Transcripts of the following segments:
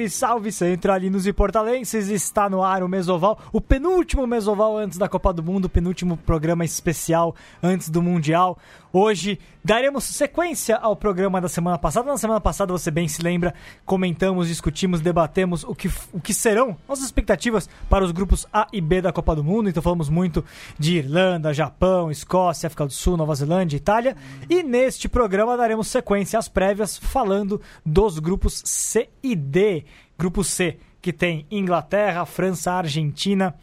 Salve, salve, centralinos e portalenses! Está no ar o Mesoval, o penúltimo Mesoval antes da Copa do Mundo, o penúltimo programa especial antes do Mundial. Hoje daremos sequência ao programa da semana passada. Na semana passada, você bem se lembra, comentamos, discutimos, debatemos o que, o que serão nossas expectativas para os grupos A e B da Copa do Mundo. Então falamos muito de Irlanda, Japão, Escócia, África do Sul, Nova Zelândia, Itália. E neste programa daremos sequência às prévias falando dos grupos C e D. Grupo C, que tem Inglaterra, França, Argentina,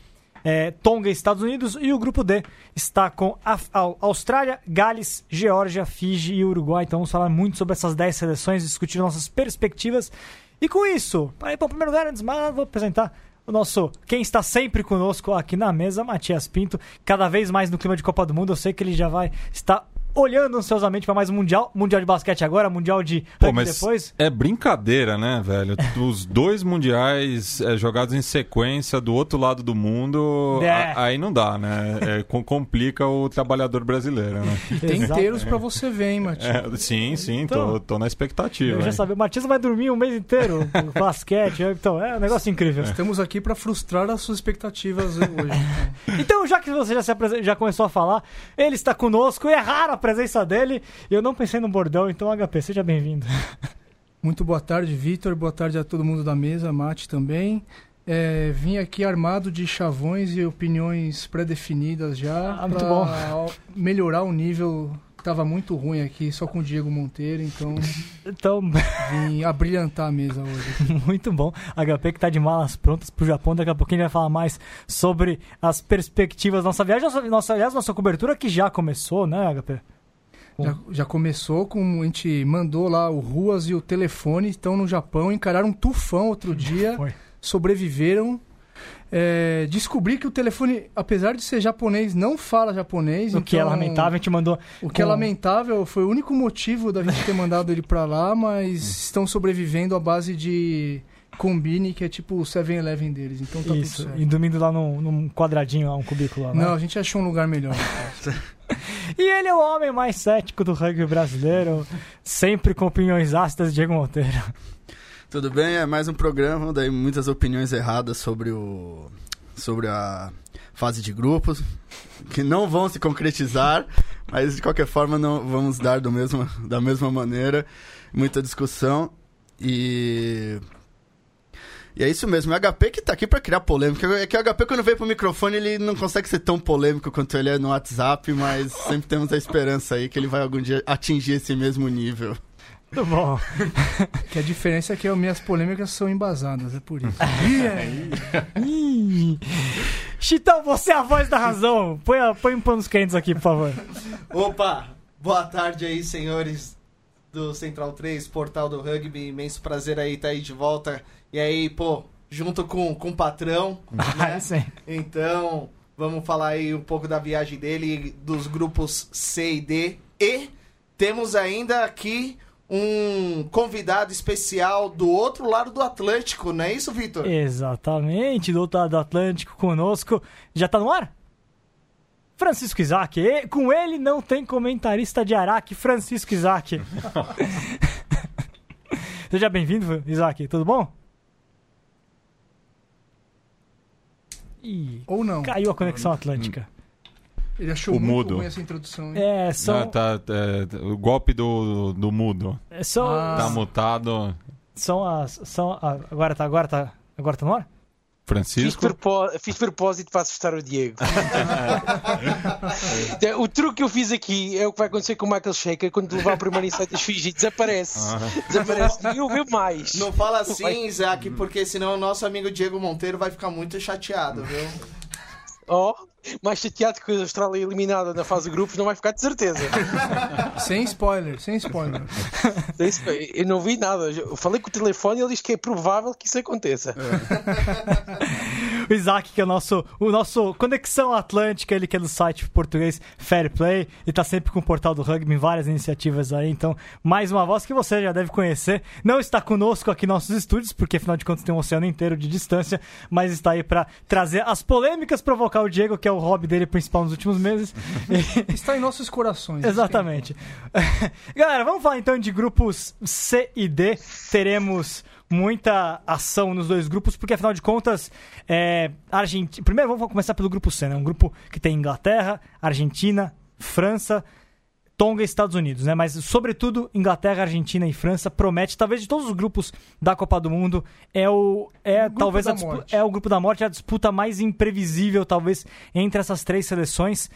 é, Tonga e Estados Unidos. E o grupo D está com a, Austrália, Gales, Geórgia, Fiji e Uruguai. Então vamos falar muito sobre essas 10 seleções, discutir nossas perspectivas. E com isso, para ir para o primeiro lugar, antes mais, vou apresentar o nosso, quem está sempre conosco aqui na mesa, Matias Pinto, cada vez mais no clima de Copa do Mundo. Eu sei que ele já vai estar olhando ansiosamente para mais um Mundial. Mundial de basquete agora, Mundial de Pô, mas depois. É brincadeira, né, velho? Os dois mundiais é, jogados em sequência do outro lado do mundo, É. a- aí não dá, né? É, com- complica o trabalhador brasileiro, né? Tem inteiros pra você ver, hein, Matheus? É, sim, sim, Então, tô, tô na expectativa. Eu já sabia, o Matias vai dormir um mês inteiro com basquete. Então, é um negócio incrível. Estamos aqui pra frustrar as suas expectativas hoje. Então, já que você já, se já começou a falar, ele está conosco e é rara a presença dele. E eu não pensei no bordão, então, HP, seja bem-vindo. Muito boa tarde, Vitor. Boa tarde a todo mundo da mesa, Mate também. É, vim aqui armado de chavões e opiniões pré-definidas já Ah, muito bom. melhorar o nível. Tava muito ruim aqui, só com o Diego Monteiro, então Então, vim abrilhantar a mesa hoje. muito bom. HP que tá de malas prontas pro Japão. Daqui a pouquinho a gente vai falar mais sobre as perspectivas da nossa viagem. Nossa, nossa, aliás, nossa cobertura que já começou, né, HP? Já, já começou com. A gente mandou lá o Ruas e o telefone, estão no Japão, encararam um tufão outro dia. Foi. sobreviveram. É, descobri que o telefone, apesar de ser japonês, não fala japonês. O que é então, lamentável, a gente mandou. O que é com- lamentável foi o único motivo da gente ter mandado ele pra lá, mas estão sobrevivendo à base de Combine, que é tipo o 7-Eleven deles. Então tá Isso, tudo e certo. dormindo lá num, num quadradinho, lá, um cubículo lá. né? Não, a gente achou um lugar melhor. E ele é o homem mais cético do rugby brasileiro, sempre com opiniões ácidas, Diego Monteiro. Tudo bem? É mais um programa, daí muitas opiniões erradas sobre o sobre a fase de grupos que não vão se concretizar, mas de qualquer forma não vamos dar do mesmo, da mesma maneira, muita discussão e e é isso mesmo, é o HP que tá aqui pra criar polêmica. É que o HP quando veio pro microfone ele não consegue ser tão polêmico quanto ele é no WhatsApp, mas sempre temos a esperança aí que ele vai algum dia atingir esse mesmo nível. Muito bom. Que a diferença é que as minhas polêmicas são embasadas, é por isso. Ih. Chitão, você é a voz da razão. Põe, põe um panos quentes aqui, por favor. Opa, boa tarde aí, senhores do Central 3, Portal do Rugby. Imenso prazer aí estar aí de volta. E aí, pô, junto com, com o patrão, Ah, né? sim. Então, vamos falar aí um pouco da viagem dele, dos grupos C e D. E temos ainda aqui um convidado especial do outro lado do Atlântico, não é isso, Vitor? Exatamente, do outro lado do Atlântico conosco. Já tá no ar? Francisco Isaac. E com ele não tem comentarista de Araque, Francisco Isaac. Seja bem-vindo, Isaac. Tudo bom? Ih, Ou não. caiu a conexão atlântica. Ele achou O muito mudo. ruim essa introdução. hein? É, Ah, são, tá, é, o golpe do, do mudo. são, Ah. Tá mutado. são as, são a- agora tá, agora tá, agora tá no ar? Fiz, Francisco. propó- fiz propósito para assustar o Diego. O truque que eu fiz aqui é o que vai acontecer com o Michael Shaker quando levar o primeiro insight das Fiji. Desaparece. Desaparece. Ninguém o vê mais. Não fala assim, Isaac, porque senão o nosso amigo Diego Monteiro vai ficar muito chateado, viu? Oh, mais chateado que a Austrália eliminada na fase de grupos, não vai ficar de certeza. Sem spoiler, sem spoiler. Eu não vi nada. Eu falei com o telefone e ele diz que é provável que isso aconteça. O Isaac, que é o nosso, o nosso Conexão Atlântica, ele que é do site português Fair Play e tá sempre com o portal do rugby em várias iniciativas aí. Então, mais uma voz que você já deve conhecer. Não está conosco aqui em nossos estúdios, porque afinal de contas tem um oceano inteiro de distância, mas está aí para trazer as polêmicas, provocar o Diego, que é o o hobby dele principal nos últimos meses. Está em nossos corações. Exatamente. Galera, vamos falar então de grupos C e D. Teremos muita ação nos dois grupos, porque afinal de contas, é, Argentina. Primeiro vamos começar pelo grupo C, né? Um grupo que tem Inglaterra, Argentina, França. Tonga e Estados Unidos, né? Mas, sobretudo, Inglaterra, Argentina e França promete, talvez de todos os grupos da Copa do Mundo, é o. É, O talvez da a dispu- morte. é o grupo da morte, a disputa mais imprevisível, talvez, entre essas três seleções.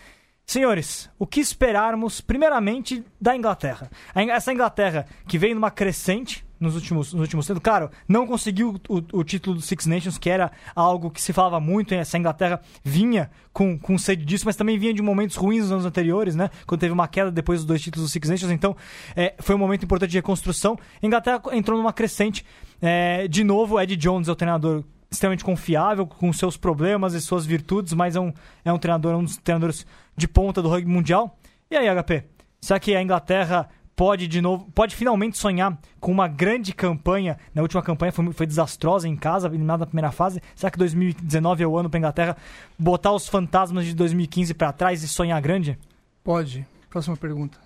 Senhores, o que esperarmos, primeiramente, da Inglaterra? Essa Inglaterra que veio numa crescente nos últimos, nos últimos tempos, claro, não conseguiu o, o título do Six Nations, que era algo que se falava muito, essa Inglaterra vinha com, com sede disso, mas também vinha de momentos ruins nos anos anteriores, né? Quando teve uma queda depois dos dois títulos do Six Nations, então é, foi um momento importante de reconstrução. A Inglaterra entrou numa crescente. É, de novo, Ed Jones é o treinador extremamente confiável, com seus problemas e suas virtudes, mas é um, é um treinador, um dos treinadores de ponta do rugby mundial. E aí, HP? Será que a Inglaterra pode de novo, pode finalmente sonhar com uma grande campanha? Na última campanha foi, foi desastrosa em casa, eliminada na primeira fase. Será que 2019 é o ano para a Inglaterra botar os fantasmas de 2015 para trás e sonhar grande? Pode. Próxima pergunta.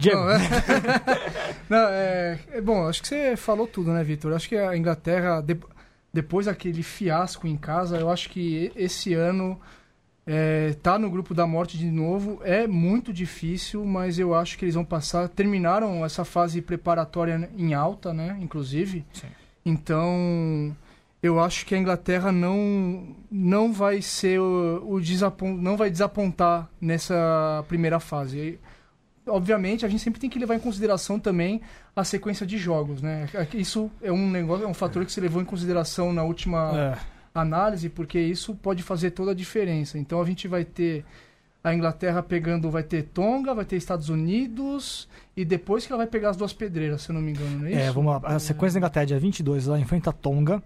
Diego, Não, é... Não, é... é bom, acho que você falou tudo, né, Vitor? Acho que a Inglaterra, de- depois daquele fiasco em casa, eu acho que esse ano é, tá no grupo da morte de novo. É muito difícil, mas eu acho que eles vão passar. Terminaram essa fase preparatória em alta, né? Inclusive. Sim. Então, eu acho que a Inglaterra não não vai ser o, o desapon... não vai desapontar nessa primeira fase. E, obviamente, a gente sempre tem que levar em consideração também a sequência de jogos, né? Isso é um negócio, é um fator que se levou em consideração na última é, análise, porque isso pode fazer toda a diferença. Então a gente vai ter a Inglaterra pegando, vai ter Tonga, vai ter Estados Unidos e depois que ela vai pegar as duas pedreiras, se eu não me engano, não é isso? É, vamos lá. A sequência da Inglaterra é dia 22, ela enfrenta a Tonga.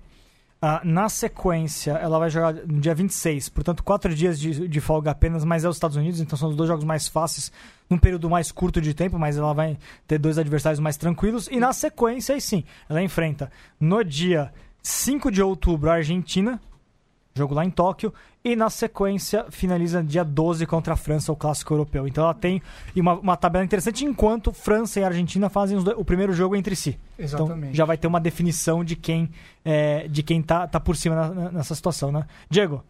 Ah, na sequência, ela vai jogar no dia 26, portanto, quatro dias de, de folga apenas, mas é os Estados Unidos, então são os dois jogos mais fáceis, num período mais curto de tempo, mas ela vai ter dois adversários mais tranquilos. E na sequência, aí sim, ela enfrenta no dia 5 de outubro a Argentina, jogo lá em Tóquio, e na sequência finaliza dia 12 contra a França, o clássico europeu. Então ela tem uma, uma tabela interessante, enquanto França e Argentina fazem dois- o primeiro jogo entre si. Então Exatamente. já vai ter uma definição de quem é, de quem tá, tá por cima na- nessa situação, né? Diego,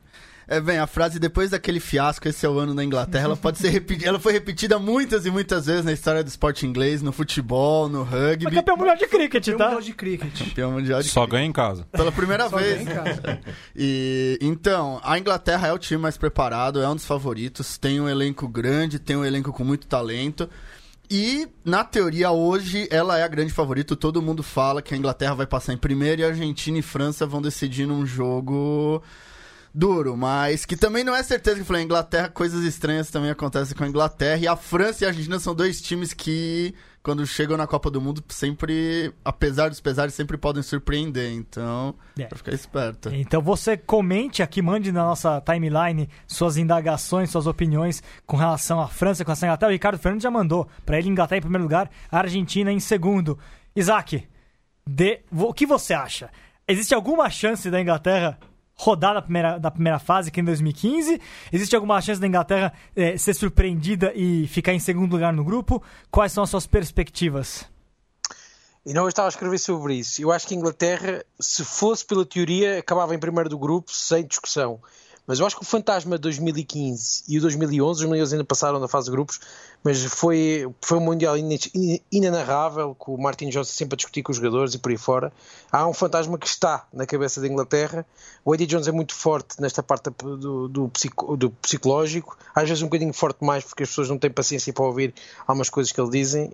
É, bem, a frase depois daquele fiasco, esse é o ano da Inglaterra, ela pode ser repetida. Ela foi repetida muitas e muitas vezes na história do esporte inglês, no futebol, no foi rugby. campeão mundial de cricket, Tem um tá? mundial de cricket. Campeão mundial de Só ganha em casa. Pela primeira Só vez. ganha em casa. E então, a Inglaterra é o time mais preparado, é um dos favoritos, tem um elenco grande, tem um elenco com muito talento. E, na teoria, hoje, ela é a grande favorita. Todo mundo fala que a Inglaterra vai passar em primeiro e a Argentina e França vão decidir num jogo duro. Mas que também não é certeza que eu falei, a Inglaterra, coisas estranhas também acontecem com a Inglaterra. E a França e a Argentina são dois times que, quando chegam na Copa do Mundo, sempre, apesar dos pesares, sempre podem surpreender. Então, É. pra ficar esperto. Então você comente aqui, mande na nossa timeline suas indagações, suas opiniões com relação à França, com relação à Inglaterra. O Ricardo Fernandes já mandou para ele Inglaterra em primeiro lugar, a Argentina em segundo. Isaac, de- o que você acha? Existe alguma chance da Inglaterra rodar da primeira, da primeira fase, que é em 2015? Existe alguma chance da Inglaterra eh, ser surpreendida e ficar em segundo lugar no grupo? Quais são as suas perspectivas? E não eu estava a escrever sobre isso. Eu acho que a Inglaterra, se fosse pela teoria, acabava em primeiro do grupo, sem discussão. Mas eu acho que o fantasma de 2015 e o 2011, os 2011 ainda passaram da fase de grupos, mas foi, foi um Mundial inenarrável, com o Martin Johnson sempre a discutir com os jogadores e por aí fora. Há um fantasma que está na cabeça da Inglaterra. O Eddie Jones é muito forte nesta parte do, do, psico- do psicológico, às vezes um bocadinho forte mais, porque as pessoas não têm paciência para ouvir algumas coisas que ele dizem.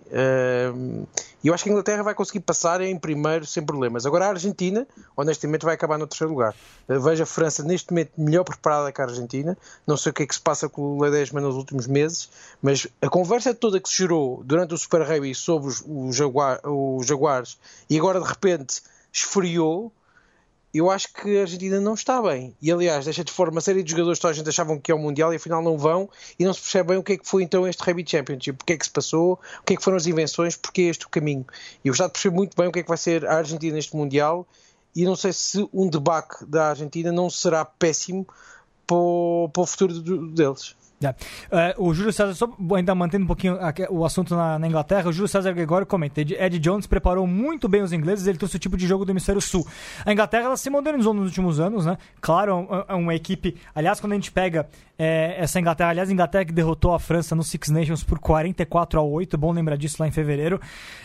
E eu acho que a Inglaterra vai conseguir passar em primeiro sem problemas. Agora a Argentina, honestamente, vai acabar no terceiro lugar. Uh, Vejo a França neste momento melhor preparada que a Argentina. Não sei o que é que se passa com o Ledesma nos últimos meses, mas a conversa toda que se gerou durante o Super Rugby sobre os, os, Jaguar, os Jaguares e agora de repente esfriou. Eu acho que a Argentina não está bem. E aliás, deixa de fora uma série de jogadores que a gente achavam que é o Mundial e afinal não vão e não se percebe bem o que é que foi então este Rugby Championship, o que é que se passou, o que é que foram as invenções, porque é este o caminho. E eu já percebo muito bem o que é que vai ser a Argentina neste Mundial e não sei se um debacle da Argentina não será péssimo para o, futuro deles. É. O Júlio César, só ainda mantendo um pouquinho o assunto na, na Inglaterra, o Júlio César Gregório comenta: Ed, Jones preparou muito bem os ingleses, ele trouxe o tipo de jogo do Hemisfério Sul. A Inglaterra ela se modernizou nos últimos anos, né? Claro, é um- é uma equipe. Aliás, quando a gente pega é, essa Inglaterra, aliás, a Inglaterra que derrotou a França no Six Nations por 44 a 8, é bom lembrar disso lá em fevereiro.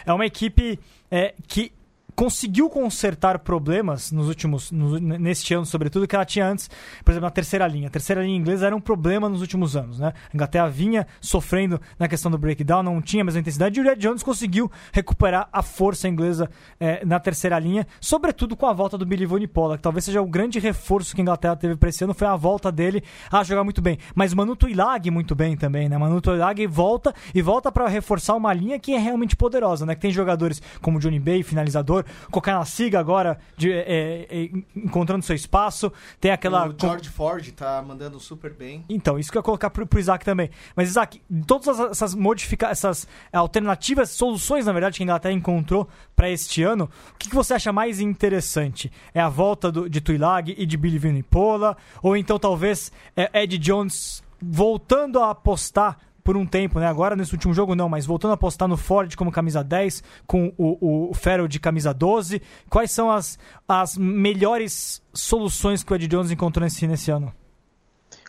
É uma equipe é, que conseguiu consertar problemas nos últimos no- neste ano sobretudo que ela tinha antes por exemplo na terceira linha. A terceira linha inglesa era um problema nos últimos anos né? A Inglaterra vinha sofrendo na questão do breakdown não tinha a mesma intensidade e o Red Jones conseguiu recuperar a força inglesa eh, na terceira linha sobretudo com a volta do Billy Vunipola que talvez seja o grande reforço que a Inglaterra teve para esse ano foi a volta dele a jogar muito bem. Mas Manu Tuilag muito bem também né? Manu Tuilag volta e volta para reforçar uma linha que é realmente poderosa né? Que tem jogadores como Johnny Bay finalizador Kokanasiga agora de, é, é, encontrando seu espaço. Tem aquela. O George Ford tá mandando super bem. Então, isso que eu ia colocar pro, pro Isaac também. Mas, Isaac, todas as- essas modificações, essas alternativas, soluções, na verdade, que a Inglaterra encontrou para este ano, o que, que você acha mais interessante? É a volta do- de Tuilag e de Billy Vunipola? Ou então, talvez, é Ed Jones voltando a apostar por um tempo, né? Agora nesse último jogo não, mas voltando a apostar no Ford como camisa 10, com o, o Farrell de camisa 12. Quais são as, as melhores soluções que o Ed Jones encontrou nesse, nesse ano?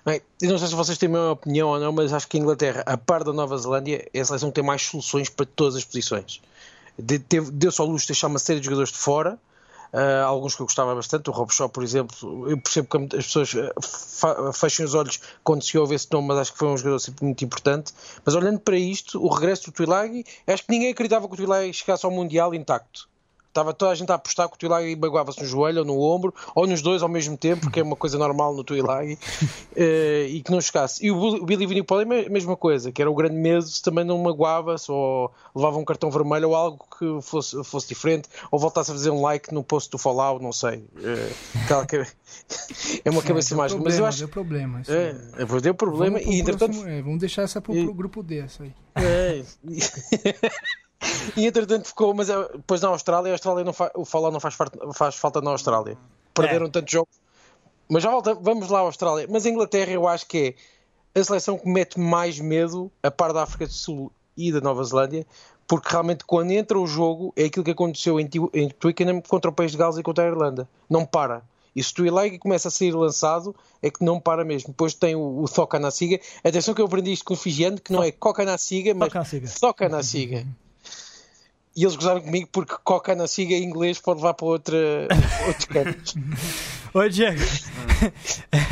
Bem, eu não sei se vocês têm a mesma opinião ou não, mas acho que a Inglaterra, a par da Nova Zelândia, é a seleção que tem mais soluções para todas as posições. De- teve- Deu-se ao luxo de deixar uma série de jogadores de fora, ah, alguns que eu gostava bastante, o Rob Shaw, por exemplo. Eu percebo que as pessoas ah, fecham os olhos quando se ouve esse nome, mas acho que foi um jogador sempre muito importante. Mas olhando para isto, o regresso do Tuilagi, acho que ninguém acreditava que o Tuilagi chegasse ao Mundial intacto. Estava toda a gente a apostar que o Tuilagi magoava-se no joelho ou no ombro, ou nos dois ao mesmo tempo, porque é uma coisa normal no Tuilagi, eh, e que não chegasse. E o Bill- o Billy Vinipoli é a mesma coisa, que era o grande medo se também não magoava-se, ou levava um cartão vermelho, ou algo que fosse, fosse diferente, ou voltasse a fazer um like no post do Fallout, não sei. Eh, que- é uma cabeça mágica. problema, Mas eu acho Deu problema. isso é, aí. deu problema, Vamos e entretanto próximo- é, vamos deixar essa pro, E- pro grupo D, essa aí. é. E entretanto ficou, mas é, depois na Austrália, a Austrália não fa, o Fallout não faz, faz falta na Austrália. Perderam tantos jogos. Mas já volta, vamos lá à Austrália. Mas a Inglaterra eu acho que é a seleção que mete mais medo, a par da África do Sul e da Nova Zelândia, porque realmente quando entra o jogo é aquilo que aconteceu em, em Twickenham contra o País de Gales e contra a Irlanda. Não para. E se o Tuilagi começa a ser lançado, é que não para mesmo. Depois tem o, o na Siga. Atenção que eu aprendi isto com o Figiano, que não é Coca na Siga, mas Toca na Siga. E eles gozaram comigo porque Coca na Siga em inglês pode levar para outra, outros cantos. Oi, Diego.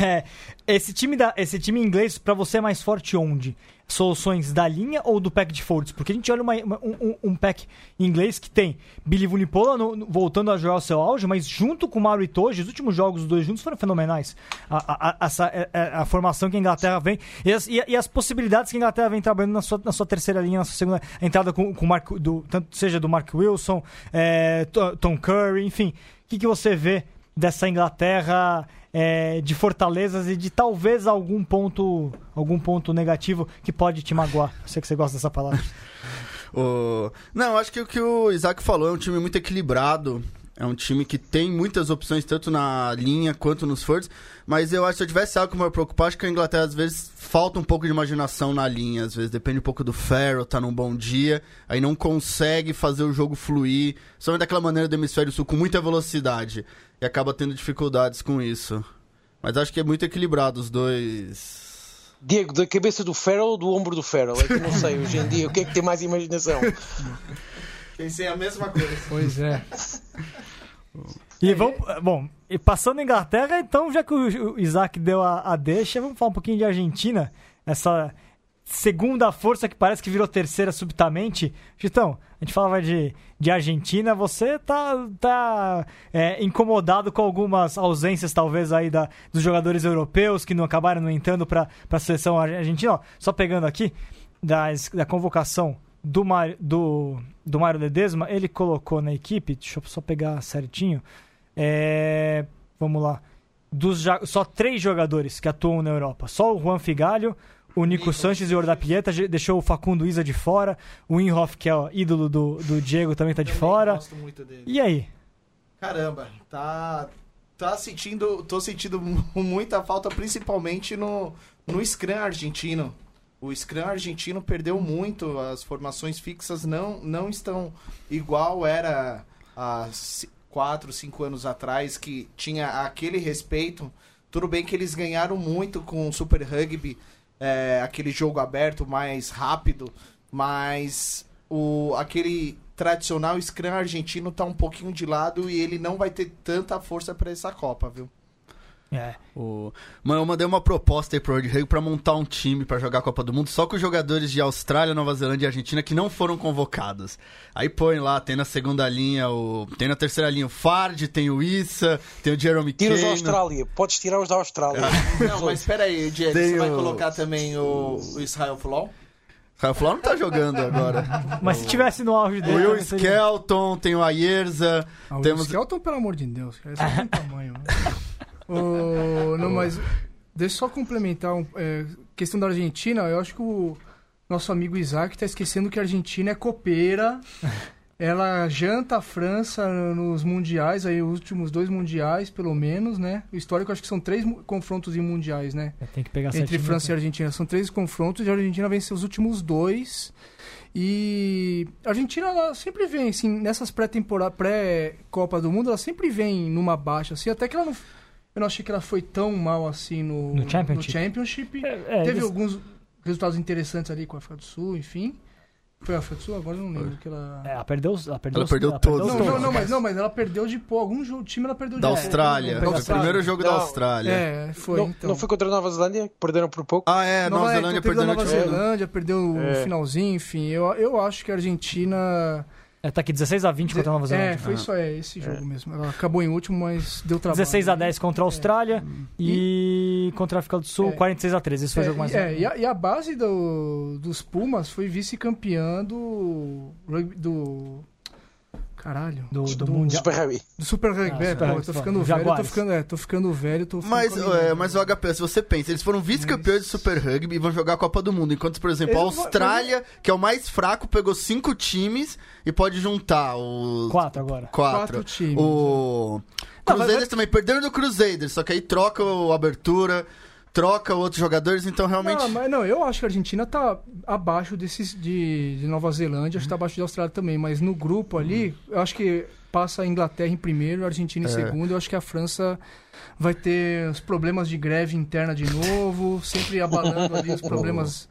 É, esse, time da, esse time inglês, pra você, é mais forte onde? Soluções da linha ou do pack de forwards? Porque a gente olha uma- uma- um, um- pack inglês que tem Billy Vunipola voltando a jogar o seu auge, mas junto com o Mauro Itoje, os últimos jogos dos dois juntos foram fenomenais. A, a- a- é- é a formação que a Inglaterra vem e as, e- e as possibilidades que a Inglaterra vem trabalhando na sua, na sua terceira linha, na sua segunda entrada com, com Mark, do, tanto seja do Mark Wilson, é, To- Tom Curry, enfim. O que, que você vê dessa Inglaterra é, de fortalezas e de talvez algum ponto algum ponto negativo que pode te magoar. Eu sei que você gosta dessa palavra. O... Não, acho que o que o Isaac falou é um time muito equilibrado. É um time que tem muitas opções, tanto na linha quanto nos forwards. Mas eu acho que se eu tivesse algo que me preocupar, acho que a Inglaterra às vezes falta um pouco de imaginação na linha. Às vezes depende um pouco do Farrell, tá num bom dia. Aí não consegue fazer o jogo fluir. Só daquela maneira do hemisfério sul com muita velocidade. E acaba tendo dificuldades com isso. Mas acho que é muito equilibrado os dois. Diego, da cabeça do Farrell ou do ombro do Farrell? É que eu não sei hoje em dia o que é que tem mais imaginação. Pensei a mesma coisa. Pois é. E vamos, bom, e passando a Inglaterra, então, já que o o Isaac deu a, a deixa, vamos falar um pouquinho de Argentina. Essa segunda força que parece que virou terceira subitamente. Gitão, a gente falava de, de Argentina, você tá, tá é, incomodado com algumas ausências, talvez, aí da, dos jogadores europeus que não acabaram não entrando para a seleção argentina. Ó, só pegando aqui, das, da convocação do, Mar, do, do Mário Ledesma, ele colocou na equipe, deixa eu só pegar certinho, é, vamos lá, dos, só três jogadores que atuam na Europa, só o Juan Figalho, o Nico Sanches e o Ordapieta, deixou o Facundo Isa de fora, o Inhoff, que é o ídolo do, do Diego, também tá de fora. Gosto muito dele. E aí? Caramba, tá, tá sentindo, tô sentindo mu- muita falta, principalmente no, no Scrum argentino. O Scrum argentino perdeu muito, as formações fixas não, não estão igual era há quatro, cinco anos atrás, que tinha aquele respeito. Tudo bem que eles ganharam muito com o Super Rugby, é, aquele jogo aberto mais rápido, mas o, aquele tradicional Scrum argentino tá um pouquinho de lado e ele não vai ter tanta força para essa Copa, viu? É. O... Mano, eu mandei uma proposta aí pro World Rugby pra montar um time pra jogar a Copa do Mundo só com jogadores de Austrália, Nova Zelândia e Argentina que não foram convocados. Aí põe lá, tem na segunda linha o. Tem na terceira linha o Fard, tem o Issa, tem o Jeremy Tira os da. Austrália, podes tirar os da Austrália. Não, mas espera aí, Diego, Tem você vai o- colocar também o, o Israel Fulon? Rafael Flau não tá jogando agora. Mas se tivesse no auge O dele. Will também seria- Skelton, tem o Ayerza. Ah, o Temos- Skelton, pelo amor de Deus, cara, esse é tamanho. né? Não, mas deixa eu só complementar um, é, questão da Argentina. Eu acho que o nosso amigo Isaac tá esquecendo que a Argentina é copeira. Ela janta a França nos mundiais, aí os últimos dois mundiais, pelo menos, né? O histórico acho que são três confrontos em mundiais, né? É, Tem que pegar entre certinho, França e né? Argentina. São três confrontos e a Argentina venceu os últimos dois. E a Argentina ela sempre vem, assim, nessas pré-temporada, pré-Copa do Mundo, ela sempre vem numa baixa, assim, até que ela não. Eu não achei que ela foi tão mal assim no, No Championship? Championship. É, é, Teve eles- alguns resultados interessantes ali com a África do Sul, enfim. Foi a África do Sul? Agora eu não lembro que ela. É, ela perdeu, ela perdeu, Ela perdeu ela todos. Não, todos. não, não, mas, não, mas ela perdeu de pô, algum jogo, time ela perdeu Da de Austrália. Da Foi o Austrália. primeiro jogo da Não. Austrália. É, foi. não, então. não foi contra a Nova Zelândia, que perderam por pouco. Ah, é, Nova, Nova, Zelândia então teve da perdeu Nova no Zelândia, perdeu o É. finalzinho, enfim. Eu, eu acho que a Argentina. É, tá aqui 16 a 20 contra a Nova Zelândia. É, foi isso, é esse jogo mesmo. Ela acabou em último, mas deu trabalho. 16 a 10 contra a Austrália e contra a África do Sul, É. 46 a 13. Esse foi o É, jogo mais e- é, e, a, e a base do, dos Pumas foi vice-campeã do, rugby- do. Caralho. Do- do Mundial. Super Rugby. Do Super Rugby. Ah, é, pô, eu tô ficando velho, tô ficando, é, tô ficando velho, tô ficando Mas, é, mas o HP, se você pensa, eles foram vice-campeões de Super Rugby e vão jogar a Copa do Mundo. Enquanto, por exemplo, a Eles vão- Austrália, que é o mais fraco, pegou cinco times e pode juntar os. Quatro agora. Quatro. Quatro times, O. Não, Crusaders mas- também perderam do Crusaders, só que aí troca o abertura, troca outros jogadores, então realmente. Não, mas não, eu acho que a Argentina tá abaixo desses de, de Nova Zelândia, acho que tá abaixo de Austrália também, mas no grupo ali, eu acho que passa a Inglaterra em primeiro, a Argentina em É. segundo, eu acho que a França vai ter os problemas de greve interna de novo, sempre abalando ali os problemas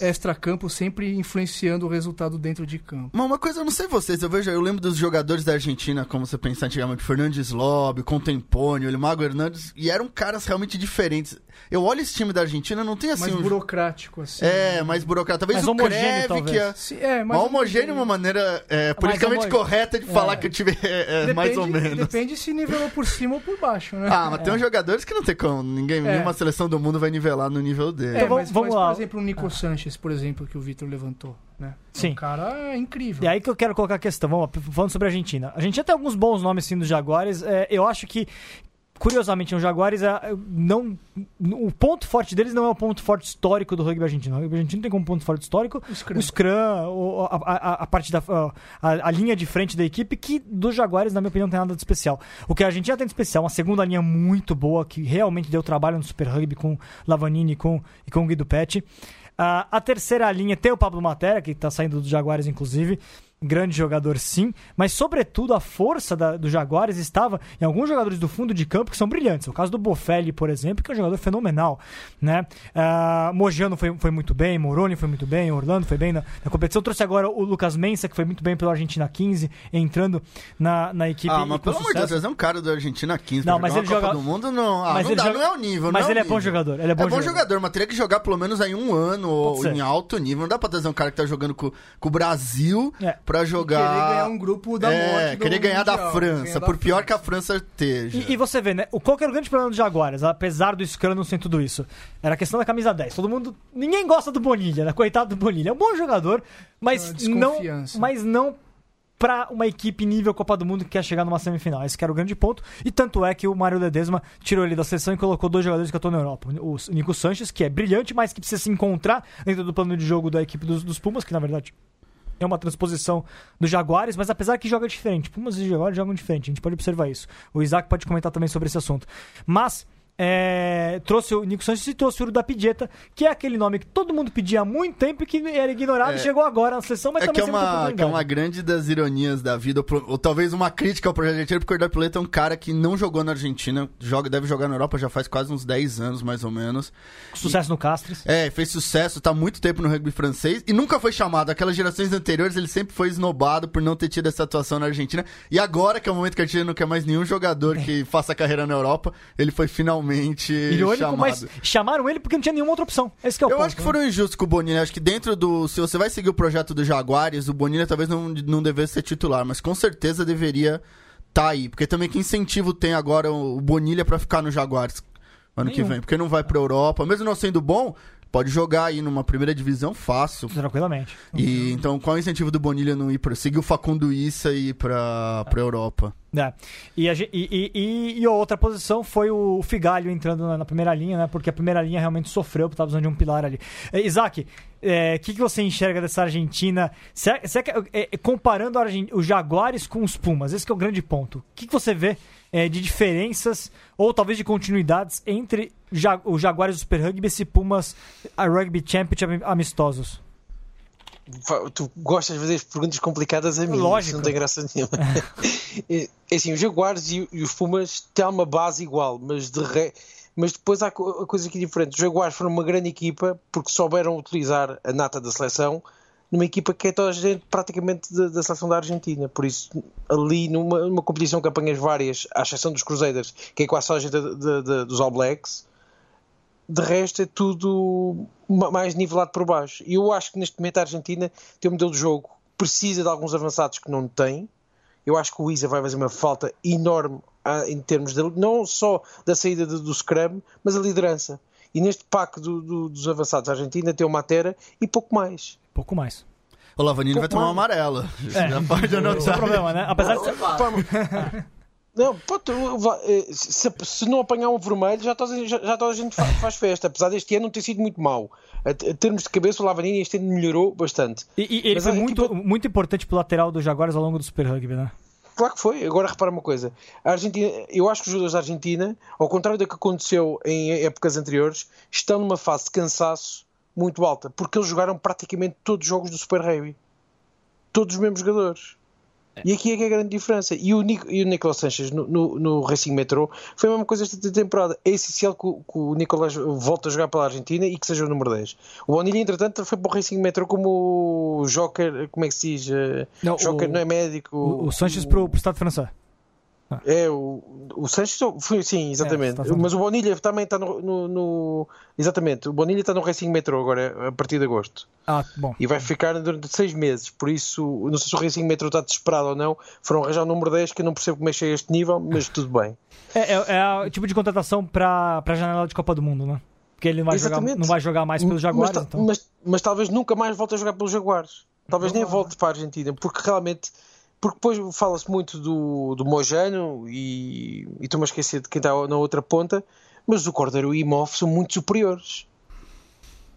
extra-campo, sempre influenciando o resultado dentro de campo. Mas uma coisa, eu não sei vocês, eu vejo, eu lembro dos jogadores da Argentina, como você pensar antigamente, Fernandes Lobe, Contempônio, Mago Hernandes, e eram caras realmente diferentes. Eu olho esse time da Argentina, não tem assim mais um. burocrático, assim. É, mais burocrata. Talvez Mais o homogêneo, talvez. que é. Sim, é, Mas homogêneo é uma maneira é, politicamente homogêneo. correta de falar que o time é, é mais ou menos. Depende se nivelou por cima ou por baixo, né? Ah, mas tem uns jogadores que não tem como. Ninguém, É. nenhuma seleção do mundo vai nivelar no nível dele. É, Então vamos- mas, vamos mas, lá. por exemplo, o Nico Sanches, por exemplo, que o Vitor levantou, né? É Sim. um cara incrível. E aí que eu quero colocar a questão, vamos lá, falando sobre a Argentina. A gente já tem alguns bons nomes sim dos Jaguares. É, eu acho que, curiosamente, os Jaguares é, não. O ponto forte deles não é o ponto forte histórico do rugby argentino. O rugby argentino tem como ponto forte histórico O Scrum. o Scrum, a, a- a parte da. A, a linha de frente da equipe, que dos Jaguares, na minha opinião, não tem nada de especial. O que a Argentina tem de especial, uma segunda linha muito boa, que realmente deu trabalho no Super Rugby com Lavanini e com, e com o Guido Pet. A terceira linha tem o Pablo Matera, que está saindo dos Jaguares, inclusive. Grande jogador, sim. Mas, sobretudo, a força da, dos Jaguares estava em alguns jogadores do fundo de campo que são brilhantes. O caso do Bofelli, por exemplo, que é um jogador fenomenal. Né? Ah, Mojano foi, foi muito bem, Moroni foi muito bem, Orlando foi bem na, na competição. Trouxe agora o Lucas Mensa, que foi muito bem pela Argentina 15, entrando na, na equipe. Ah, mas pelo amor de Deus, trazer um cara da Argentina 15 Não, mas ele Copa joga- do Mundo, não. Ah, Mas não ele dá, joga- não é o nível, Mas não ele é é bom nível. jogador. Ele é bom, É bom jogador, mas teria que jogar pelo menos aí um ano Pode ou ser. em alto nível. Não dá pra trazer um cara que tá jogando com, com o Brasil É. pra jogar. Querer ganhar um grupo da é, morte do querer ganhar da Mundial, França, ganhar da por pior França. que a França esteja. E, e você vê, né? O, qual que era o grande problema dos Jaguares, apesar do Scrum não ser tudo isso? Era a questão da camisa 10. Todo mundo. Ninguém gosta do Bonilha, né? Coitado do Bonilha. É um bom jogador, mas Uma não. desconfiança. Mas não pra uma equipe nível Copa do Mundo que quer chegar numa semifinal. Esse que era o grande ponto. E tanto é que o Mário Ledesma tirou ele da seleção e colocou dois jogadores que estão na Europa. O Nico Sanches, que é brilhante, mas que precisa se encontrar dentro do plano de jogo da equipe dos, dos Pumas, que na verdade é uma transposição do Jaguares, mas apesar que joga diferente. Pumas e Jaguares jogam diferente, a gente pode observar isso. O Isaac pode comentar também sobre esse assunto. Mas é, trouxe o Nico Sanches e trouxe o Uro da Pidieta, que é aquele nome que todo mundo pedia há muito tempo e que era ignorado É. e chegou agora na seleção, mas É que também é, sem muita uma, que é uma grande das ironias da vida, ou, ou talvez uma crítica ao projeto argentino, porque o Pileta é um cara que não jogou na Argentina, joga, deve jogar na Europa já faz quase uns 10 anos, mais ou menos. Sucesso no Castres. É, fez sucesso, tá há muito tempo no rugby francês e nunca foi chamado. Aquelas gerações anteriores, ele sempre foi esnobado por não ter tido essa atuação na Argentina. E agora, que é o momento que a Argentina não quer mais nenhum jogador que faça carreira na Europa, ele foi finalmente Irônico, chamado. mas chamaram ele porque não tinha nenhuma outra opção. Esse que é o Eu ponto, acho que né? foram injustos com o Bonilha. Acho que dentro do. Se você vai seguir o projeto do Jaguares, o Bonilha talvez não, não devesse ser titular, mas com certeza deveria tá aí. Porque também que incentivo tem agora o Bonilha pra ficar no Jaguares ano que Nenhum. vem? Porque não vai pra Europa. Mesmo não sendo bom, pode jogar aí numa primeira divisão fácil. Tranquilamente. E então, qual é o incentivo do Bonilha não ir pra. seguir o Facundo Issa e ir pra, pra Europa? É. E, a e, e, e- outra posição foi o Figalho entrando na, na primeira linha, né? Porque a primeira linha realmente sofreu, porque estava usando de um pilar ali. É, Isaac, o que, que você enxerga dessa Argentina? Será que, é, é, comparando a Jaguares com os Pumas, esse que é o grande ponto. O que, que você vê é, de diferenças ou talvez de continuidades entre Ja- o Jaguares do Super Rugby e Pumas a Rugby Championship amistosos? Tu gostas de fazer as perguntas complicadas a mim, Lógico. isso não tem graça nenhuma. é é assim, os Jaguares e, e os Pumas têm uma base igual, mas, de re... mas depois há co- coisa aqui diferente. Os Jaguares foram uma grande equipa porque souberam utilizar a nata da seleção numa equipa que é toda a gente praticamente da, da seleção da Argentina. Por isso, ali numa, numa competição que apanhas várias, à exceção dos Crusaders, que é quase só a gente da- da- da- dos All Blacks, de resto é tudo ma- mais nivelado por baixo. E eu acho que neste momento a Argentina tem um modelo de jogo que precisa de alguns avançados que não tem. Eu acho que o Isa vai fazer uma falta enorme ah, em termos de, não só da saída do, Scrum, mas a liderança. E neste pack do- do- dos avançados da Argentina tem o Matera e pouco mais. Pouco mais. O Lavanini vai tomar um amarelo. É. já pode é anotar. problema, né? Apesar de ser... Não, pô, tu, va- eh, se, se não apanhar um vermelho, já toda, já, já toda a gente fa- faz, festa. Apesar deste ano não ter sido muito mau. A, a termos de cabeça, o Lavanini este ano melhorou bastante. E, e ele Mas foi a muito, equipa- muito importante pro lateral do Jaguares ao longo do Super Rugby, né? Claro que foi. Agora repara uma coisa. A Argentina, eu acho que os jogadores da Argentina, ao contrário do que aconteceu em épocas anteriores, estão numa fase de cansaço muito alta, porque eles jogaram praticamente todos os jogos do Super Rugby. Todos os mesmos jogadores. E aqui é que é a grande diferença. E o, Nic e o Nicolas Sanchez no, no, no Racing Metro foi a mesma coisa esta temporada. É essencial que, o- que o Nicolas volte a jogar pela Argentina e que seja o número 10. O Bonilha, entretanto, foi para o Racing Metro como joker, como é que se diz? Eh, Não, joker o- não é médico. O, o Sanches pro, pro Estado francês. É, o, o Sanches foi, sim, exatamente. está falando. Mas o Bonilha também está no, no- no- Exatamente, o Bonilha está no Racing Metro agora, a partir de agosto. Ah, bom. E vai ficar durante seis meses. Por isso, não sei se o Racing Metro está desesperado ou não. Foram arranjar o número 10, que eu não percebo como é que chega a este nível, mas tudo bem. É, é, é o tipo de contratação pra, pra janela de Copa do Mundo, né? Porque ele não vai, jogar, Exatamente. não vai jogar mais pelos Jaguares, mas, então. mas, mas talvez nunca mais volte a jogar pelos Jaguares. Talvez nem volte para a Argentina, porque realmente. Porque depois fala-se muito do, do Mojano e, e estou-me a esquecer de quem está na outra ponta, mas o Cordeiro e o Imhoff são muito superiores.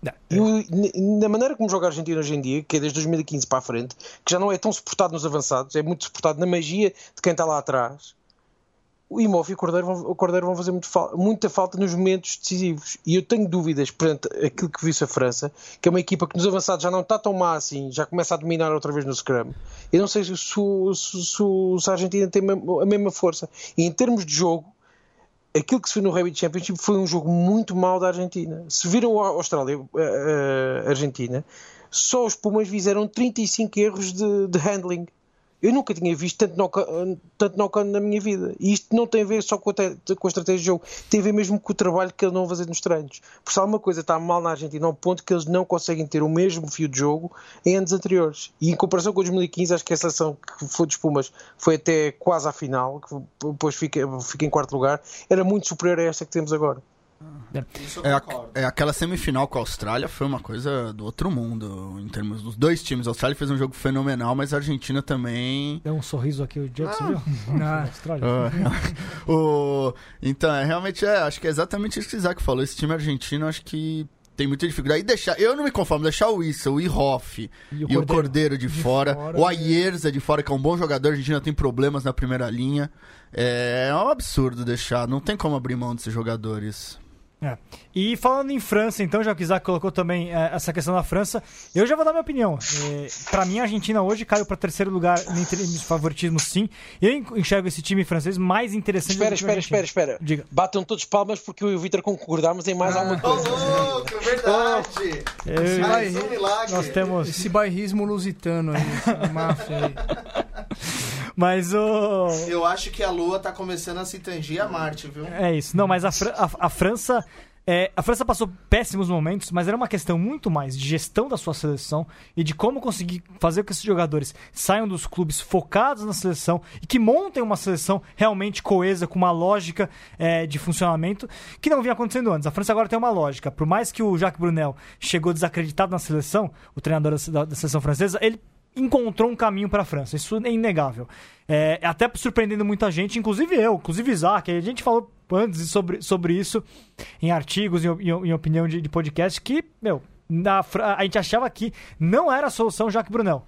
Não, E n- na maneira como joga a Argentina hoje em dia, que é desde 2015 para a frente, que já não é tão suportado nos avançados, é muito suportado na magia de quem está lá atrás. O Imhoff e o Cordeiro vão, o Cordeiro vão fazer muito muita falta nos momentos decisivos. E eu tenho dúvidas perante aquilo que viu-se a França, que é uma equipa que nos avançados já não está tão má assim, já começa a dominar outra vez no Scrum. Eu não sei se, se- se a Argentina tem a mesma força. E em termos de jogo, aquilo que se viu no Rugby Championship foi um jogo muito mau da Argentina. Se viram a Austrália, a, a Argentina, só os Pumas fizeram 35 erros de, de handling. Eu nunca tinha visto tanto knock-on na minha vida. E isto não tem a ver só com a, com a estratégia de jogo, tem a ver mesmo com o trabalho que eles não vão fazer nos treinos. Porque se alguma coisa está mal na Argentina, ao ponto que eles não conseguem ter o mesmo fio de jogo em anos anteriores. E em comparação com 2015, acho que a seleção que foi de Pumas foi até quase à final, que depois fica, fica em quarto lugar, era muito superior a esta que temos agora. É, a- é aquela semifinal com a Austrália foi uma coisa do outro mundo, em termos dos dois times. A Austrália fez um jogo fenomenal, mas a Argentina também. Deu um sorriso aqui o Diego, você viu? Ah. Austrália. Ah, o... Então, é, realmente é, acho que é exatamente isso que o Isaac falou. Esse time argentino, acho que tem muita dificuldade. E deixar, eu não me conformo, deixar o Issa, o Ihoff E e, o o Cordeiro. Cordeiro de, De fora, fora, o é. Ayerza de fora, que é um bom jogador, a Argentina tem problemas na primeira linha. É, é um absurdo deixar, não tem como abrir mão desses jogadores. É. E falando em França, então, já que o Isaac colocou também é, essa questão da França, eu já vou dar minha opinião. É, para mim, a Argentina hoje caiu para terceiro lugar entre os favoritismos, sim. Eu en- enxergo esse time francês mais interessante Espera, do que espera, espera, espera. Diga. Batam todos palmas porque eu e o Vitor concordámos em mais alguma Ô, coisa. louco, verdade! Eu- Mais um milagre. nós temos. Esse bairrismo lusitano aí, máfia aí. Mas o. Eu acho que a Lua tá começando a se tangir a Marte, viu? É isso. Não, mas a, Fran- a- a França. é, a França passou péssimos momentos, mas era uma questão muito mais de gestão da sua seleção e de como conseguir fazer com que esses jogadores saiam dos clubes focados na seleção e que montem uma seleção realmente coesa, com uma lógica é, de funcionamento que não vinha acontecendo antes. A França agora tem uma lógica. Por mais que o Jacques Brunel chegou desacreditado na seleção, o treinador da, da seleção francesa, ele encontrou um caminho para a França. Isso é inegável. É, até surpreendendo muita gente, inclusive eu, inclusive Isaac. A gente falou antes sobre, sobre isso em artigos, em, em- em opinião de, de podcast, que, meu, na, a gente achava que não era a solução Jacques Brunel.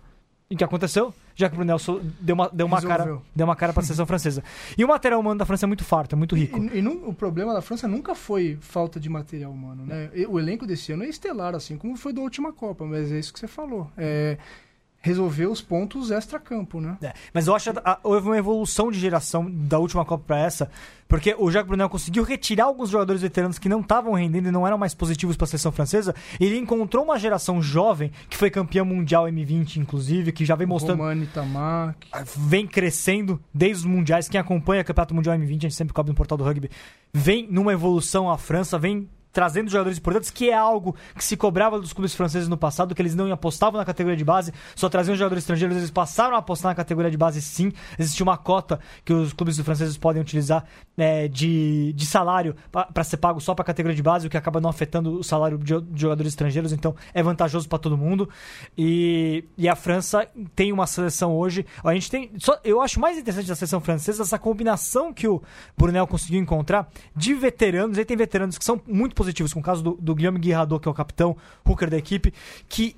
E o que aconteceu? Jacques Brunel deu uma, deu uma cara, deu uma cara para a seleção francesa. E o material humano da França é muito farto, é muito rico. E, e nu- o problema da França nunca foi falta de material humano, né? E O elenco desse ano é estelar, assim como foi da última Copa, mas é isso que você falou. É resolver os pontos extra-campo, né? É, mas eu acho que houve uma evolução de geração da última Copa para essa, porque o Jacques Brunel conseguiu retirar alguns jogadores veteranos que não estavam rendendo e não eram mais positivos para a seleção francesa. E ele encontrou uma geração jovem que foi campeã mundial M20, inclusive, que já vem mostrando Romani, Tamac. vem crescendo desde os mundiais. Quem acompanha o Campeonato Mundial M20, a gente sempre cobre no portal do rugby, vem numa evolução a França, vem trazendo jogadores importantes, que é algo que se cobrava dos clubes franceses no passado, que eles não apostavam na categoria de base, só traziam jogadores estrangeiros, eles passaram a apostar na categoria de base sim. Existe uma cota que os clubes franceses podem utilizar é, de, de salário para ser pago só para a categoria de base, o que acaba não afetando o salário de, de jogadores estrangeiros, então é vantajoso para todo mundo. E, e a França tem uma seleção hoje. A gente tem. Só, eu acho mais interessante da seleção francesa essa combinação que o Brunel conseguiu encontrar de veteranos. Aí tem veteranos que são muito positivos, com o caso do, do Guilherme Guirradot, que é o capitão, hooker da equipe, que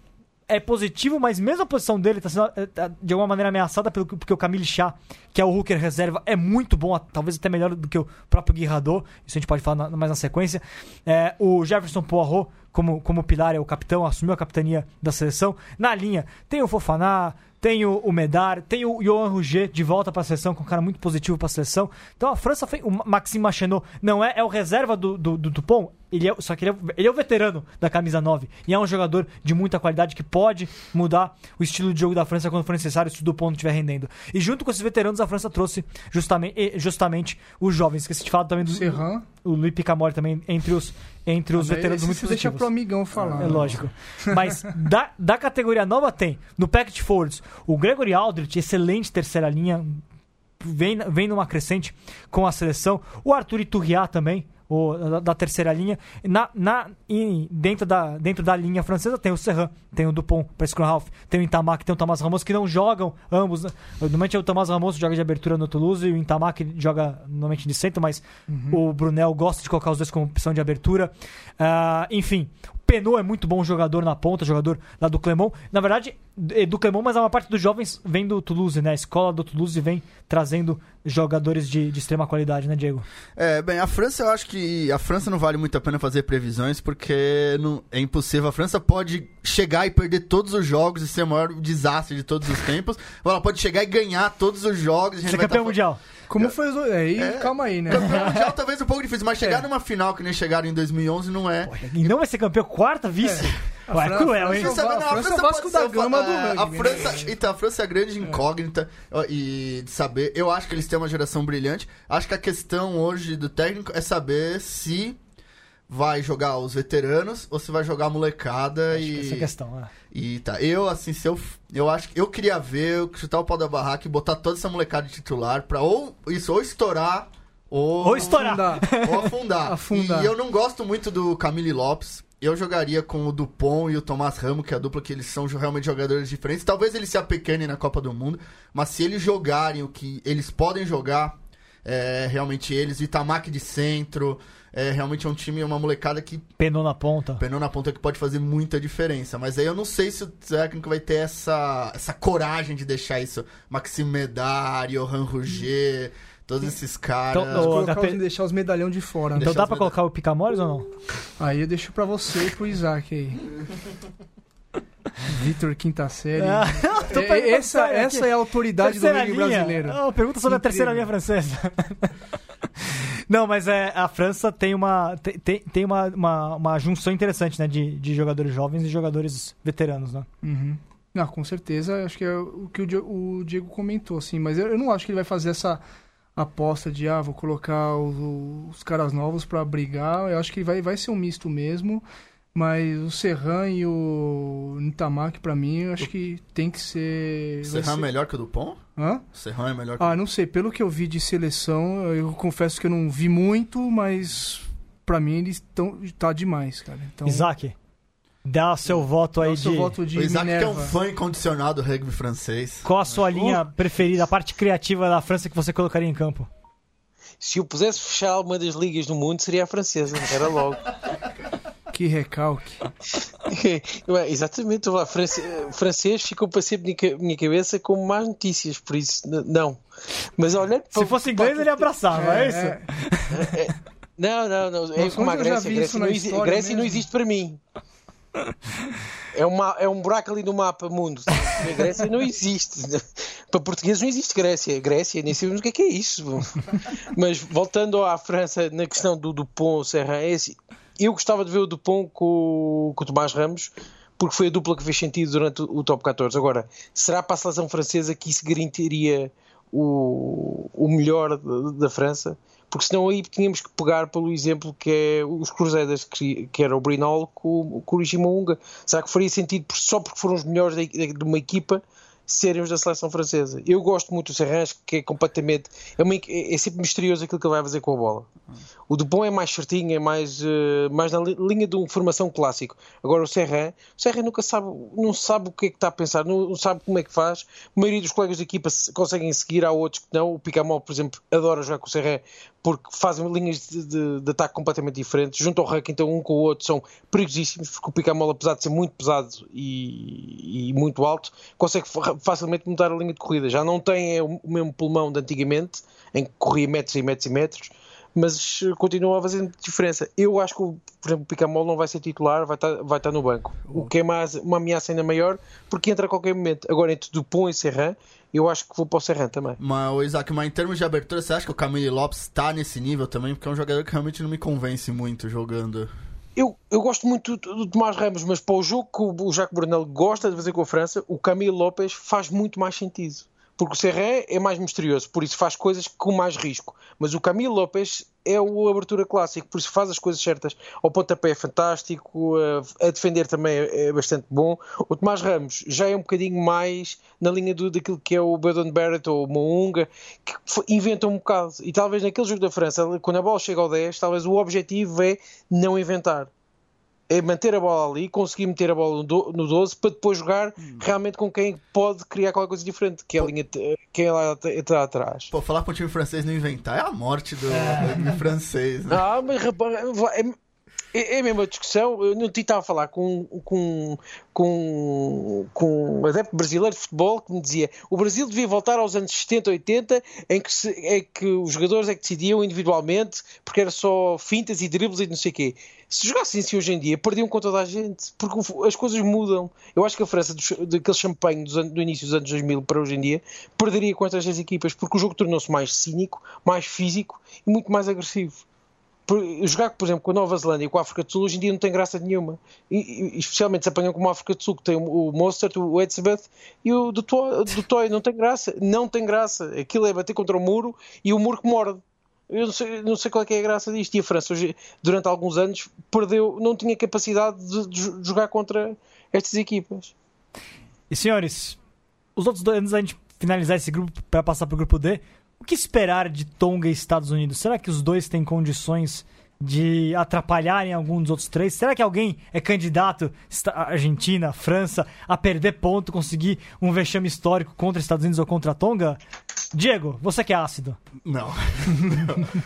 é positivo, mas mesmo a posição dele está sendo eh, tá, de alguma maneira ameaçada pelo, porque o Camille Chá, que é o hooker reserva, é muito bom, talvez até melhor do que o próprio Guirrador. Isso a gente pode falar mais na sequência. É, o Jefferson Poirot, como, como pilar, é o capitão, assumiu a capitania da seleção. Na linha, tem o Fofaná, tem o, o Medar, tem o Johan Rouget de volta para a seleção, que é um cara muito positivo para a seleção. Então a França fez. O Maxime Machenot não é, é o reserva do, do, do Dupont, ele é, só que ele é, ele é o veterano da camisa 9 e é um jogador de muita qualidade que pode mudar o estilo de jogo da França quando for necessário, se o Dupont não estiver rendendo. E junto com esses veteranos, a França trouxe justamente, justamente os jovens. Esqueci de falar também do Serran. o Luiz Picamore também entre os, entre os Mas veteranos muito você deixa positivos. pro amigão falar. É né? lógico. Mas da, da categoria nova tem, no packet forwards, o Gregory Aldrich, excelente terceira linha, vem, vem numa crescente com a seleção. O Arthur Iturriá também, o, da, da terceira linha. Na, na, e dentro, da, dentro da linha francesa tem o Serran, tem o Dupont para Scrum Half, tem o Intamac, tem o Thomas Ramos, que não jogam ambos. Né? Normalmente é o Thomas Ramos joga de abertura no Toulouse e o Intamac joga normalmente de centro, mas o Brunel gosta de colocar os dois como opção de abertura. Ah, enfim, o Penaud é muito bom jogador na ponta, jogador lá do Clermont. Na verdade, do Clermont, mas a maior parte dos jovens vem do Toulouse, né? A escola do Toulouse vem trazendo jogadores de, de extrema qualidade, né, Diego? É, bem, a França eu acho que a França não vale muito a pena fazer previsões porque não, é impossível. A França pode chegar e perder todos os jogos e ser o maior desastre de todos os tempos. Ou ela pode chegar e ganhar todos os jogos. e Ser vai campeão tá- mundial. Como foi os. É, É. calma aí, né? Campeão mundial talvez um pouco difícil, mas chegar É. numa final que nem chegaram em 2011 não é. E não vai ser campeão, quarta vice? A Ué, é cruel, a hein? França- Sabe, a não, França é o Vasco da Gama do é, rugby, A França, né? então, a França é a grande incógnita ó, e de saber. Eu acho que eles têm uma geração brilhante. Acho que a questão hoje do técnico é saber se vai jogar os veteranos ou se vai jogar a molecada e Essa é a questão, é. e tá. Eu assim, se eu eu acho que eu queria ver eu chutar o pau da barraca e botar toda essa molecada de titular pra ou isso ou estourar ou Ou estourar. Não dá. ou afundar. Afundar. E eu não gosto muito do Camille Lopes. Eu jogaria com o Dupont e o Tomás Ramo, que é a dupla que eles são realmente jogadores diferentes. Talvez eles se apequenem na Copa do Mundo, mas se eles jogarem o que eles podem jogar, é, realmente eles, Itamaki de centro, é realmente é um time, uma molecada que Penou na ponta. penou na ponta que pode fazer muita diferença. Mas aí eu não sei se o técnico vai ter essa, essa coragem de deixar isso. Maxime Medar, Johan Rouget, todos esses caras. Então, ô, Colocar HP os- deixar os medalhão de fora. né? Então Deixa dá pra colocar o Picamores ou não? Aí eu deixo pra você e pro Isaac aí. Vitor Quinta Série. Ah, É, essa, essa é a autoridade do Terceira rugby linha. brasileiro. Oh, pergunta sobre a terceira linha francesa. Não, mas é, a França tem uma tem, tem- uma, uma, uma junção interessante, né, de, de jogadores jovens e jogadores veteranos, né? Uhum. Não, com certeza, acho que é o que o Diego comentou, assim, mas eu, eu não acho que ele vai fazer essa aposta de, ah, vou colocar os, os caras novos pra brigar, eu acho que vai, vai ser um misto mesmo, mas o Serran e o Nitamak, pra mim, eu acho que tem que ser... Serran é ser- melhor que o Dupont? Hã? Serran é melhor que Ah, não sei, pelo que eu vi de seleção, eu confesso que eu não vi muito, mas pra mim eles estão tá demais, cara. Então, Isaac, dá seu voto dá aí o seu de voto de O Isaac que é um Minerva. fã incondicionado do rugby francês. qual a sua linha preferida, a parte criativa da França que você colocaria em campo? Se eu pudesse fechar alguma das ligas do mundo, seria a francesa. Era logo. Que recalque. Ué, Exatamente, o francês ficou para sempre na minha ca- minha cabeça como más notícias, por isso, não. Mas olha, Se fosse inglês, ele abraçava, é, isso? Não, não, não. É como a Grécia. Grécia, não, Grécia não existe para mim. É, uma, é um buraco ali no mapa mundo. A Grécia não existe. Para portugueses não existe Grécia. Grécia, nem sabemos o que é que é isso. Mas voltando à França, na questão do Dupont Serra, é assim, eu gostava de ver o Dupont com, com o Tomás Ramos, porque foi a dupla que fez sentido durante o, top 14. Agora, será para a seleção francesa que isso garantiria o, o melhor da, da França? Porque senão aí tínhamos que pegar pelo exemplo que é os Crusaders, que, que era o Brinol com, o Ishimunga. Será que faria sentido só porque foram os melhores da- de uma equipa serem os da seleção francesa? Eu gosto muito do Serrans, que é completamente. É, uma- é sempre misterioso aquilo que ele vai fazer com a bola. O Dupont é mais certinho, é mais, eh, mais na li- linha de uma formação clássico. Agora o Serran, o Serran nunca sabe, não sabe o que é que está a pensar, não, sabe como é que faz. A maioria dos colegas da equipa se- conseguem seguir, há outros que não. O Picamol, por exemplo, adora jogar com o Serran porque fazem linhas de, de- de ataque completamente diferentes. Junto ao Ruck, então, um com o outro são perigosíssimos, porque o Picamol, apesar de ser muito pesado e, e muito alto, consegue fa- facilmente mudar a linha de corrida. Já não tem é, o mesmo pulmão de antigamente, em que corria metros e metros e metros, mas continua a fazer diferença. Eu acho que, por exemplo, o Picamol não vai ser titular, vai estar, vai estar no banco. O que é mais, uma ameaça ainda maior, porque entra a qualquer momento. Agora, entre Dupont e Serran, eu acho que vou para o Serran também. Mas, Isaac, mas em termos de abertura, você acha que o Camille Lopes tá nesse nível também? Porque é um jogador que realmente não me convence muito jogando. Eu, eu gosto muito do, do Tomás Ramos, mas para o jogo que o, o Jacques Brunel gosta de fazer com a França, o Camilo Lopes faz muito mais sentido. Porque o Serré é mais misterioso, por isso faz coisas com mais risco. Mas o Camilo Lopes é o abertura clássico, por isso faz as coisas certas. Ao pontapé é fantástico, a, a defender também é, é bastante bom. O Tomás Ramos já é um bocadinho mais na linha do, daquilo que é o Bedon Barrett ou o Mounga, que inventa um bocado. E talvez naquele jogo da França, quando a bola chega ao 10, talvez o objetivo é não inventar é manter a bola ali, conseguir meter a bola no, do- no 12 para depois jogar realmente com quem pode criar qualquer coisa diferente, que é a linha é lá está atrás. Pô, falar para um time francês não inventar é a morte do rugby francês, né? Ah, mas rapaz, é, é, é a mesma discussão. Eu não estava a falar com, com, com, com um adepto brasileiro de futebol que me dizia o Brasil devia voltar aos anos 70, 80, em que, se- é que os jogadores é que decidiam individualmente, porque era só fintas e dribles e não sei o quê. Se jogassem assim hoje em dia, perdiam com toda a gente, porque as coisas mudam. Eu acho que a França, daquele champanhe dos do início dos anos 2000 para hoje em dia, perderia com estas equipas, porque o jogo tornou-se mais cínico, mais físico e muito mais agressivo. Por- jogar, por exemplo, com a Nova Zelândia e com a África do Sul hoje em dia não tem graça nenhuma. E, e- especialmente se apanham com a África do Sul, que tem o, o Mostert, o Edsbeth e o do Toy. Não tem graça. Não tem graça. Aquilo é bater contra o muro e o muro que morde. Eu não sei, não sei qual é, é a graça disto. E a França, hoje, durante alguns anos, perdeu, não tinha capacidade de, de jo- jogar contra estas equipas. E senhores, os outros dois, antes da gente finalizar esse grupo para passar pro grupo D, o que esperar de Tonga e Estados Unidos? Será que os dois têm condições de atrapalharem algum dos outros três? Será que alguém é candidato, Argentina, França, a perder ponto, conseguir um vexame histórico contra Estados Unidos ou contra Tonga? Diego, você que é ácido. Não.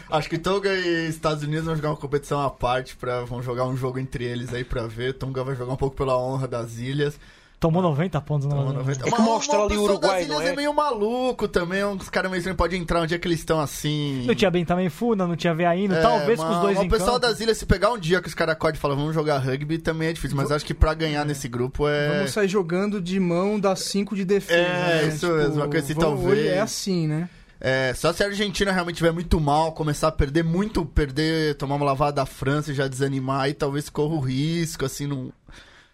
Acho que Tonga e Estados Unidos vão jogar uma competição à parte, pra, vão jogar um jogo entre eles aí pra ver. Tonga vai jogar um pouco pela honra das ilhas. Tomou 90 pontos na Tomou 90. É como Austrália e o pessoal Uruguai, das ilhas não é? é meio maluco também, uns caras meio estranhos podem entrar onde é que eles estão assim. Não tinha bem também Funa, não tinha Veaíno, É, talvez com os dois O pessoal campo. das ilhas, se pegar um dia que os caras acordam e falam, vamos jogar rugby, também é difícil. Mas acho que pra ganhar nesse grupo é. Vamos sair jogando de mão das 5 de defesa. É, né? isso mesmo, uma coisa assim, vamos- talvez. É assim, né? É, só se a Argentina realmente estiver muito mal, começar a perder muito, perder, tomar uma lavada da França e já desanimar, aí talvez corra o risco, assim, não.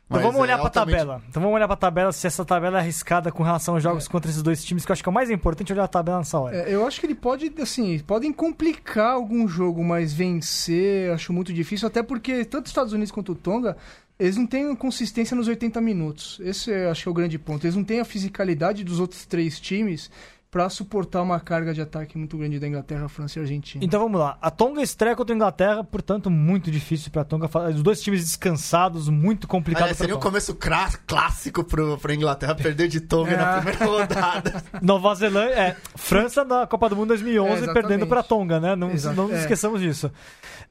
Então vamos é olhar pra altamente- tabela. Então vamos olhar pra tabela se essa tabela é arriscada com relação aos jogos contra esses dois times, que eu acho que é o mais importante olhar a tabela nessa hora. É, eu acho que ele pode, assim, podem complicar algum jogo, mas vencer acho muito difícil, até porque tanto os Estados Unidos quanto o Tonga, eles não têm consistência nos 80 minutos. Esse é, acho que é o grande ponto. Eles não têm a fisicalidade dos outros três times pra suportar uma carga de ataque muito grande da Inglaterra, França e Argentina. Então vamos lá. A Tonga estreia contra a Inglaterra, portanto, muito difícil pra Tonga. Os dois times descansados, muito complicado Aliás, pra seria um Tonga. começo clássico pro, pra Inglaterra perder de Tonga na É. primeira rodada. Nova Zelândia, é, França na Copa do Mundo 2011 É, perdendo pra Tonga, né? Não, Exato, não nos é. esqueçamos disso.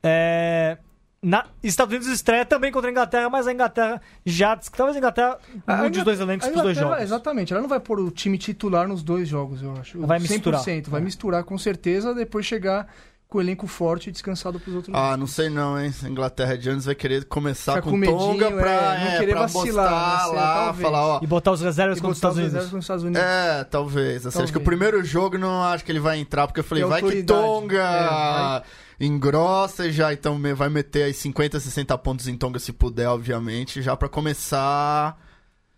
É, na, Estados Unidos estreia também contra a Inglaterra, mas a Inglaterra já. Talvez a Inglaterra mude os dois elencos a pros dois jogos. Exatamente, ela não vai pôr o time titular nos dois jogos, eu acho. Vai misturar. 100%, vai É. misturar com certeza, depois chegar com o elenco forte e descansado pros outros Ah, não sei não, hein? A Inglaterra Jones vai querer começar Fica com, com medinho, Tonga pra, é, não é, querer pra vacilar, né? Lá, talvez. falar, ó... E botar os reservas contra os Estados os Unidos. reservas com os Estados Unidos. É, talvez. Assim, acho que o Talvez. primeiro jogo não acho que ele vai entrar, porque eu falei, vai que. Tonga É, vai. Engrossa e já, então me- vai meter aí 50, 60 pontos em Tonga se puder, obviamente, já pra começar.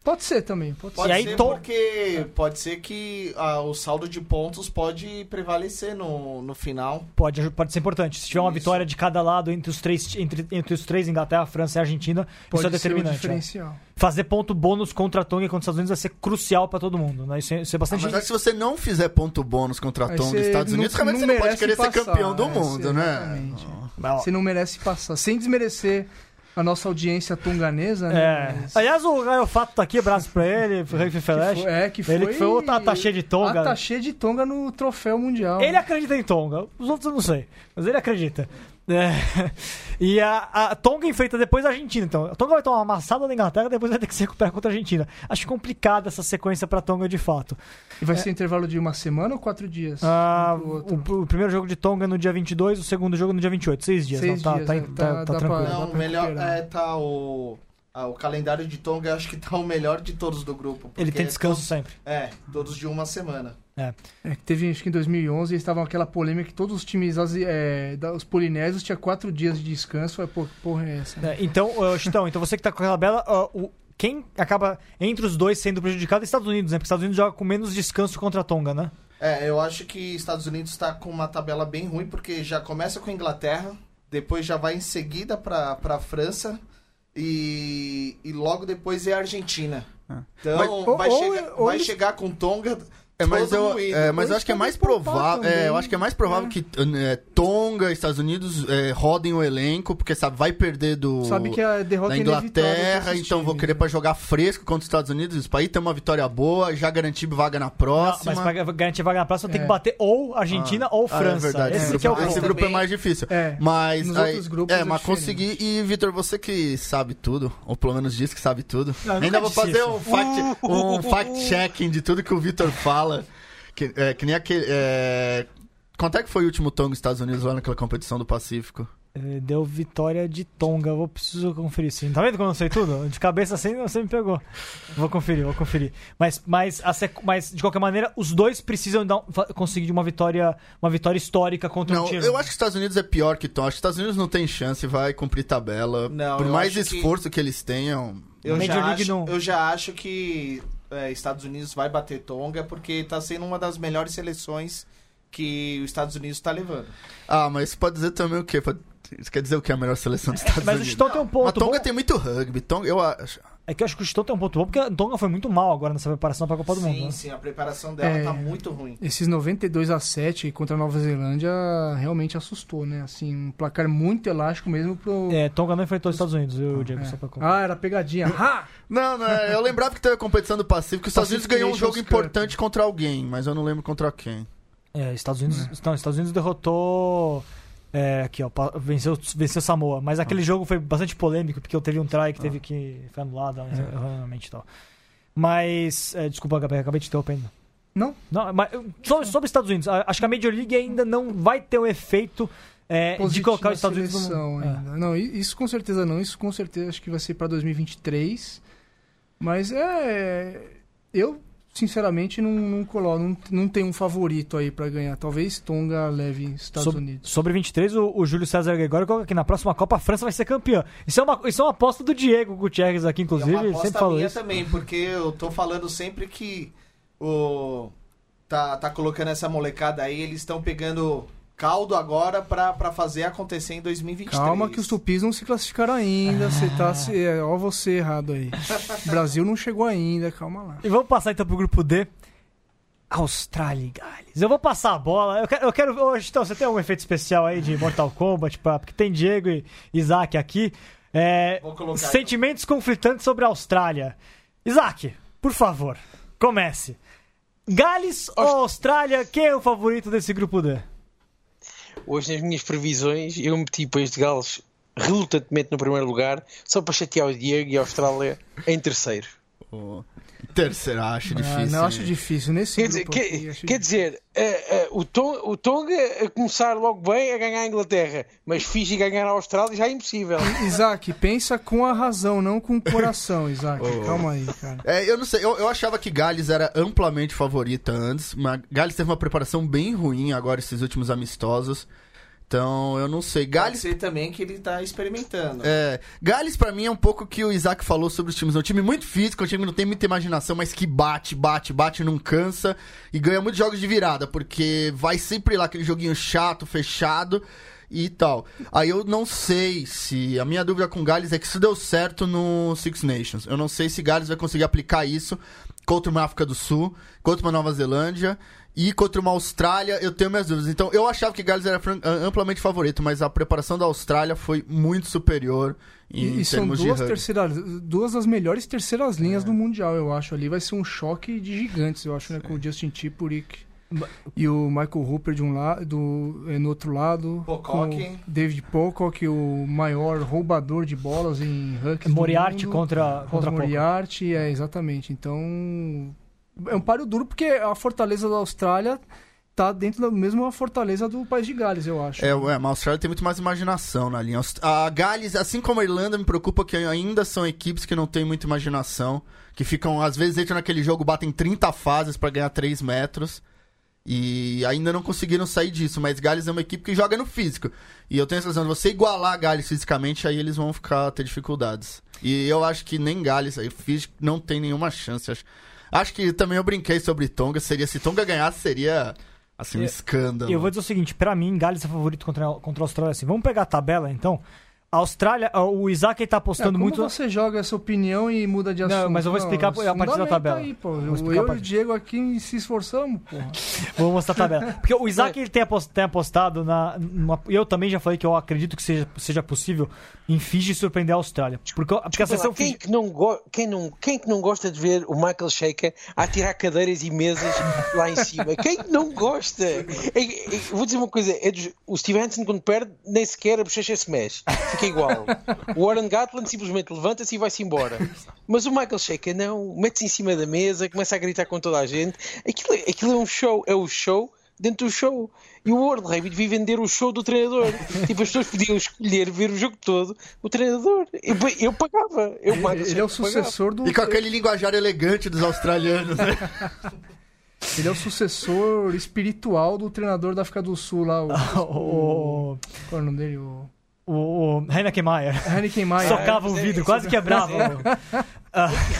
Pode ser também, pode Pode E aí, ser Tom- porque pode ser que ah, o saldo de pontos pode prevalecer no, no final. Pode, pode ser importante. Se tiver uma Isso. vitória de cada lado entre os três, entre, entre os três Inglaterra, França e Argentina, Pode isso é ser o determinante. é. Fazer ponto bônus contra a Tonga e contra os Estados Unidos vai ser crucial pra todo mundo. Né? Isso, é, isso é Ah, bastante. mas acho que se você não fizer ponto bônus contra a Tonga e Estados não- Unidos, realmente não você não pode merece querer ser passar, campeão do é, mundo, né? Mas, Você não merece passar. Sem desmerecer a nossa audiência tonganesa, É. né? Mas- Aliás, o Gaio Fato tá aqui, abraço pra ele, Rei Feleche. foi- é, que foi... Ele que foi o Ataxê de Tonga. Ataxê de Tonga no troféu mundial. Ele acredita em Tonga, os outros eu não sei, mas ele acredita. É. E a, a Tonga enfrenta depois a Argentina, então. A Tonga vai tomar uma amassada da Inglaterra, depois vai ter que se recuperar contra a Argentina. Acho complicada essa sequência pra Tonga de fato. E vai ser intervalo de uma semana ou quatro dias? Ah, Um o, o primeiro jogo de Tonga é no dia 22, o segundo jogo é no dia 28, seis dias. Seis não, tá, dias, tá, é, tá, tá- tá pra- tranquilo. dá Não, pra melhor recuperar. é tá o ah, o calendário de Tonga, acho que tá o melhor de todos do grupo. Ele porque tem descanso todos- sempre. É, todos de uma semana. É, que teve, acho que em 2011, eles estavam aquela polêmica que todos os times, asi- é, da- os polinésios, tinha quatro dias de descanso. Que porra é essa? né? É, então, uh, Chitão, então você que tá com aquela bela. uh, o, quem acaba entre os dois sendo prejudicado é os Estados Unidos, né? Porque os Estados Unidos joga com menos descanso contra a Tonga, né? É, eu acho que Estados Unidos está com uma tabela bem ruim, porque já começa com a Inglaterra, depois já vai em seguida para a França e, e logo depois é a Argentina. Então Mas- ou- vai, ou- chegar, ou vai eles- chegar com Tonga. É, mas eu, é, mas eu acho que é mais provável. É, eu acho que é mais provável que é, Tonga, Estados Unidos é, rodem o elenco, porque sabe, vai perder do. Sabe que a derrota da é Inglaterra, esses então vou querer pra jogar fresco contra os Estados Unidos. Isso aí ter uma vitória boa, já garantir vaga na Não, próxima. mas pra garantir vaga na próxima tem É. que bater ou Argentina ou Ah, França. é verdade. Esse que é o grupo, esse grupo é mais difícil. É, Mas, nos aí- é, é mas conseguir. E, Vitor, você que sabe tudo, ou pelo menos diz que sabe tudo. Não, Ainda vou fazer isso. um fact- um fact-checking de tudo que o Vitor fala. Que, é, que nem aquele. É... Quanto é que foi o último Tonga Estados Unidos lá naquela competição do Pacífico? Eh, Deu vitória de Tonga. Vou preciso conferir sim. Tá vendo como eu sei tudo? De cabeça assim você me pegou. Vou conferir, vou conferir. Mas, mas, mas de qualquer maneira, os dois precisam dar um- conseguir uma vitória, uma vitória histórica contra Não, um time. eu acho que os Estados Unidos é pior que Tonga. Acho que os Estados Unidos não tem chance, vai cumprir tabela. Não, Por eu mais acho que- esforço que... eles tenham. Eu já, League acho, não. eu já acho que é, Estados Unidos vai bater Tonga, porque tá sendo uma das melhores seleções que os Estados Unidos está levando. Ah, mas isso pode dizer também o quê? Pode- Isso quer dizer o que é a melhor seleção dos Estados Mas o Unidos? Chitão tem um Mas ponto Tonga bom. tem muito rugby. Tonga, eu acho. É que eu acho que o Chitão tem um ponto bom, porque a Tonga foi muito mal agora nessa preparação pra Copa do Mundo. sim, né? sim, a preparação dela É. tá muito ruim. Esses 92 a 7 contra a Nova Zelândia realmente assustou, né? Assim, um placar muito elástico mesmo pro. É, Tonga não enfrentou os Estados Unidos, viu, Diego? É. Só pra Ah, era pegadinha. Ha! Não, não, é, eu lembrava que teve a competição do Pacífico. Os Estados Unidos ganhou um jogo importante contra alguém, mas eu não lembro contra quem. É, Estados Unidos. Não, Estados Unidos derrotou. É, aqui, ó, venceu, venceu Samoa. Mas aquele jogo foi bastante polêmico, porque teve um try que teve que. Foi anulado erroneamente e tal. Mas. é, desculpa, Gabriel, acabei te interrompendo. Não? Não, mas sobre, sobre os Estados Unidos, acho que a Major League ainda não vai ter o efeito é, de colocar os Estados Unidos no. é. Não, isso com certeza não. Isso com certeza acho que vai ser para 2023. Mas é. Eu, sinceramente, não, não coloco. Não, não tem um favorito aí para ganhar. Talvez Tonga leve Estados Sob- Unidos. Sobre 23, o, o Júlio César Gregório coloca que na próxima Copa a França vai ser campeã. Isso é uma, isso é uma aposta do Diego Gutierrez aqui, inclusive. é uma ele aposta sempre falou minha isso. também, porque eu tô falando sempre que o tá, tá colocando essa molecada aí, eles estão pegando caldo agora pra, pra fazer acontecer em 2023. Calma que os tupis não se classificaram ainda. Você tá. se- É, ó, você errado aí. O Brasil não chegou ainda, calma lá. E vamos passar então pro grupo D. Austrália e Gales. Eu vou passar a bola. Eu quero. Eu quero hoje, então, você tem um efeito especial aí de Mortal Kombat, pra, porque tem Diego e Isaac aqui. É, Vou colocar, sentimentos conflitantes sobre a Austrália. Isaac, por favor, comece. Gales ou Austrália? Quem é o favorito desse grupo D? Hoje, nas minhas previsões, eu meti para este Gales relutantemente no primeiro lugar, só para chatear o Diego e a Austrália em terceiro. O terceiro, acho Ah, difícil. não, acho difícil. Nesse Quer dizer, aqui, que- acho quer dizer eh, eh, o, Ton- o Tonga a começar logo bem a ganhar a Inglaterra, mas finge ganhar a Austrália já é impossível. Isaac, pensa com a razão, não com o coração, Isaac. Oh. Calma aí, cara. É, eu não sei, eu, eu achava que Gales era amplamente favorita antes, mas Gales teve uma preparação bem ruim agora, esses últimos amistosos. Então, eu não sei. Pode Gales. ser também que ele tá experimentando. É, Gales, pra mim, é um pouco o que o Isaac falou sobre os times. É um time muito físico, é um time que não tem muita imaginação, mas que bate, bate, bate, não cansa e ganha muitos jogos de virada, porque vai sempre lá aquele joguinho chato, fechado e tal. Aí eu não sei se. A minha dúvida com Gales é que isso deu certo no Six Nations. Eu não sei se Gales vai conseguir aplicar isso contra uma África do Sul, contra uma Nova Zelândia. E contra uma Austrália, eu tenho minhas dúvidas. Então, eu achava que Gales era amplamente favorito, mas a preparação da Austrália foi muito superior em E, e são termos duas, de terceiras, duas das melhores terceiras linhas É. do Mundial, eu acho. Ali vai ser um choque de gigantes, eu acho, né? Com o Justin Tipuric e o Michael Hooper de um lado, do, eh, no outro lado. Pocock. com o David Pocock, o maior roubador de bolas em rugby. Moriarty mundo. contra, contra. Moriarty, é, exatamente. Então, é um páreo duro porque a fortaleza da Austrália tá dentro da mesma fortaleza do País de Gales, eu acho. É, ué, mas a Austrália tem muito mais imaginação na linha. A Gales, assim como a Irlanda, me preocupa que ainda são equipes que não têm muita imaginação, que ficam, às vezes, entram naquele jogo, batem 30 fases pra ganhar 3 metros. E ainda não conseguiram sair disso, mas Gales é uma equipe que joga no físico. E eu tenho a sensação de você igualar a Gales fisicamente, aí eles vão ficar ter dificuldades. E eu acho que nem Gales aí não tem nenhuma chance. Acho, acho que também eu brinquei sobre Tonga, seria se Tonga ganhasse seria assim um escândalo. E eu vou dizer o seguinte, pra mim, Gales é favorito contra, contra a Austrália. Assim, vamos pegar a tabela, então. A Austrália, o Isaac ele tá É, apostando como muito... você joga essa opinião e muda de Não, assunto? mas eu vou explicar a partir da tabela. Aí, pô. Vou Eu, eu e o Diego aqui se esforçamos, porra. Vou mostrar a tabela. Porque o Isaac ele tem apos- tem apostado na. numa- e eu também já falei que eu acredito que seja, seja possível em Fiji surpreender a Austrália. Porque, porque a seleção quem, Fiji. que não go- quem, não, quem que não gosta de ver o Michael Shaker a tirar cadeiras e mesas lá em cima? Quem que não gosta? É- é- vou dizer uma coisa: é dos- o Steve Hansen, quando perde, nem sequer a bochecha se mexe, fica igual. O Warren Gatland simplesmente levanta-se e vai-se embora. Mas o Michael Shaker não, mete-se em cima da mesa, começa a gritar com toda a gente. Aquilo, é- aquilo é um show, é o show dentro do show. E o World Rugby devia vender o show do treinador. tipo, as pessoas podiam escolher ver o jogo todo o treinador. Eu, eu pagava. Eu, Michael Ele é o sucessor do. E com aquele linguajar elegante dos australianos, né? Ele é o sucessor espiritual do treinador da África do Sul lá. O, O, qual é o nome dele? O. o, o Heineken Mayer. Heineken Maia. Socava o é- vidro, é- quase quebrava.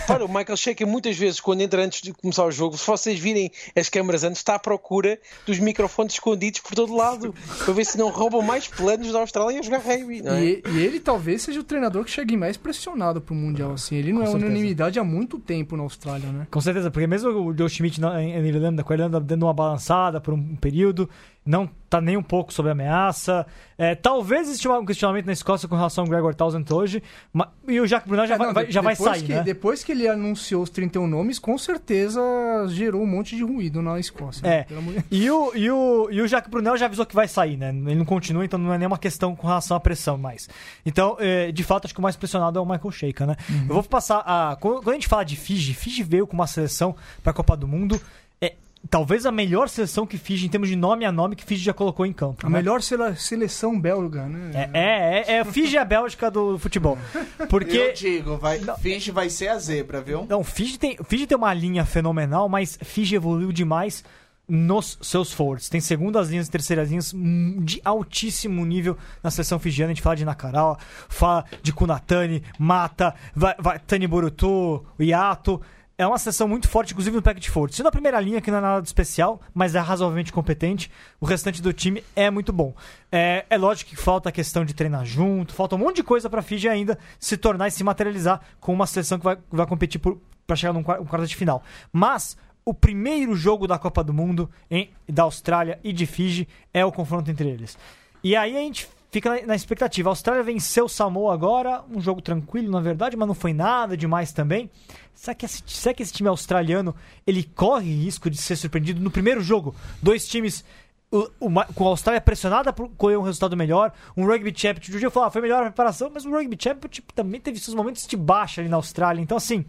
Para o Michael Shaker, muitas vezes, quando entra antes de começar o jogo, se vocês virem as câmaras antes, está à procura dos microfones escondidos por todo lado para ver se não roubam mais planos da Austrália a jogar rugby. Não é? E, e ele talvez seja o treinador que chegue mais pressionado pro Mundial, assim. Ele não Com é certeza. unanimidade há muito tempo na Austrália, né? Com certeza, porque mesmo o Joe Schmidt na, em em Irlanda, com a Irlanda dando uma balançada por um período, não tá nem um pouco sob ameaça. É, talvez exista um questionamento na Escócia com relação ao Gregor Townsend hoje, ma- e o Jacques Brunel já, É, vai, não, vai- já vai sair, que, né? depois que ele anunciou os 31 nomes, com certeza gerou um monte de ruído na Escócia. É. né? Amor de- E o, e, o, e o Jacques Brunel já avisou que vai sair, né? Ele não continua, então não é nenhuma questão com relação à pressão mais. Então, é, de fato, acho que o mais pressionado é o Michael Sheikha, né? Eu vou passar a. Quando quando a gente fala de Fiji, Fiji veio com uma seleção para a Copa do Mundo. É, talvez a melhor seleção que Fiji, em termos de nome a nome, que Fiji já colocou em campo. A né? melhor sele- seleção belga, né? É, é, é, é Fiji e a Bélgica do futebol. Porque. Eu digo, vai, Finge vai ser a zebra, viu? Não, Fiji tem, Fiji tem uma linha fenomenal, mas Fiji evoluiu demais nos seus forwards. Tem segundas linhas e terceiras linhas de altíssimo nível na seleção fijiana. A gente fala de Nakarawa, fala de Kunatani, Mata, vai, vai, Tani Boruto, Yato. É uma seleção muito forte, inclusive no pack de forwards. Sendo a primeira linha, que não é nada de especial, mas é razoavelmente competente, o restante do time é muito bom. É, é lógico que falta a questão de treinar junto, falta um monte de coisa para Fiji ainda se tornar e se materializar com uma seleção que vai, vai competir para chegar num quar- um quarto de final. Mas o primeiro jogo da Copa do Mundo em, da Austrália e de Fiji é o confronto entre eles. E aí a gente fica na, expectativa. A Austrália venceu Samoa agora, um jogo tranquilo, na verdade, mas não foi nada demais também. Será que, esse, será que esse time australiano ele corre risco de ser surpreendido no primeiro jogo? Dois times. com a Austrália pressionada por correr um resultado melhor, um Rugby Championship, o Gil falou, ah, foi melhor a preparação, mas o Rugby Championship também teve seus momentos de baixa ali na Austrália. Então, assim,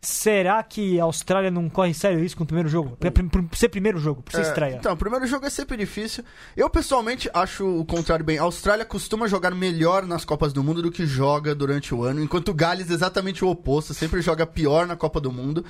será que a Austrália não corre sério risco no primeiro jogo? Por, por ser primeiro jogo, por ser É, estreia. Então, o primeiro jogo é sempre difícil. Eu, pessoalmente, acho o contrário bem. A Austrália costuma jogar melhor nas Copas do Mundo do que joga durante o ano, enquanto o Gales é exatamente o oposto, sempre joga pior na Copa do Mundo.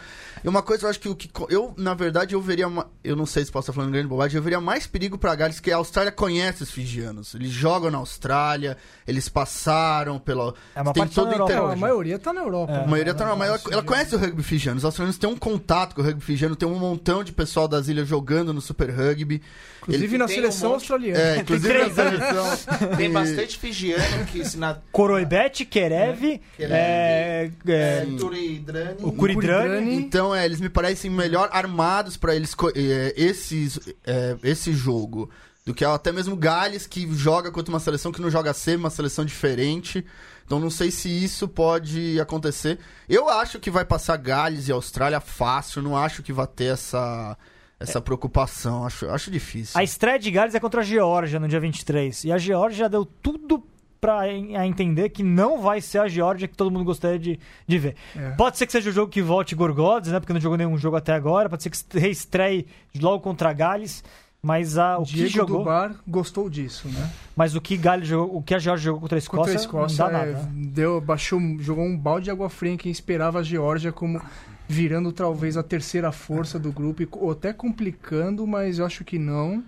E uma coisa eu acho que o que. Eu, na verdade, eu veria. uma- Eu não sei se posso estar falando grande bobagem, eu veria mais perigo pra Gales, que a Austrália conhece os fijianos. Eles jogam na Austrália, eles passaram pela. É uma tem parte só todo na o Europa inter- É, a maioria tá na Europa. É. a maioria tá na maior. Ela conhece o rugby fijiano. Os australianos têm um contato com o rugby fijiano, tem um montão de pessoal das ilhas jogando no Super Rugby. Inclusive Ele- na tem um seleção monte- australiana. É, inclusive Tem na seleção. Tem bastante fijiano que se na Coroibete, Kerev, é, é, é, Turidrani. o. Kuridrani. Então, é, eles me parecem melhor armados pra eles é, esses, é, esse jogo do que até mesmo Gales, que joga contra uma seleção que não joga C, uma seleção diferente. Então, não sei se isso pode acontecer. Eu acho que vai passar Gales e Austrália fácil. Não acho que vai ter essa, essa preocupação. Acho, acho difícil. A estreia de Gales é contra a Geórgia no dia 23. E a Geórgia já deu tudo pra en- a entender que não vai ser a Geórgia que todo mundo gostaria de, de ver. É. Pode ser que seja o jogo que volte Gorgodes, né? Porque não jogou nenhum jogo até agora. Pode ser que reestreie logo contra Gales. Mas a, o que Diego jogou. Dubar gostou disso, né? Mas o que Gales jogou, o que a Geórgia jogou contra a Escócia, Contra a Escócia, não dá é, nada. deu, baixou, jogou um balde de água fria em quem esperava a Geórgia como virando talvez a terceira força do grupo, ou até complicando, mas eu acho que não.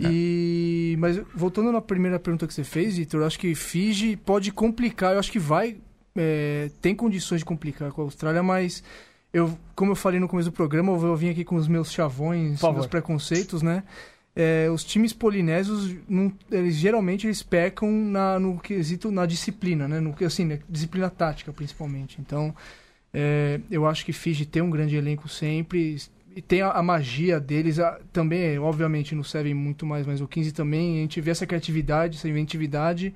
E mas voltando na primeira pergunta que você fez, Vitor, eu acho que Fiji pode complicar, eu acho que vai é, tem condições de complicar com a Austrália, mas eu, como eu falei no começo do programa, eu vim aqui com os meus chavões, favor. meus preconceitos, né? É, os times polinésios, não- eles geralmente eles pecam na, no quesito na disciplina, né? No que assim, né? disciplina tática principalmente. Então, é, eu acho que Fiji tem um grande elenco sempre e tem a, a magia deles a- também, obviamente no Seven muito mais, mas o 15 também a gente vê essa criatividade, essa inventividade.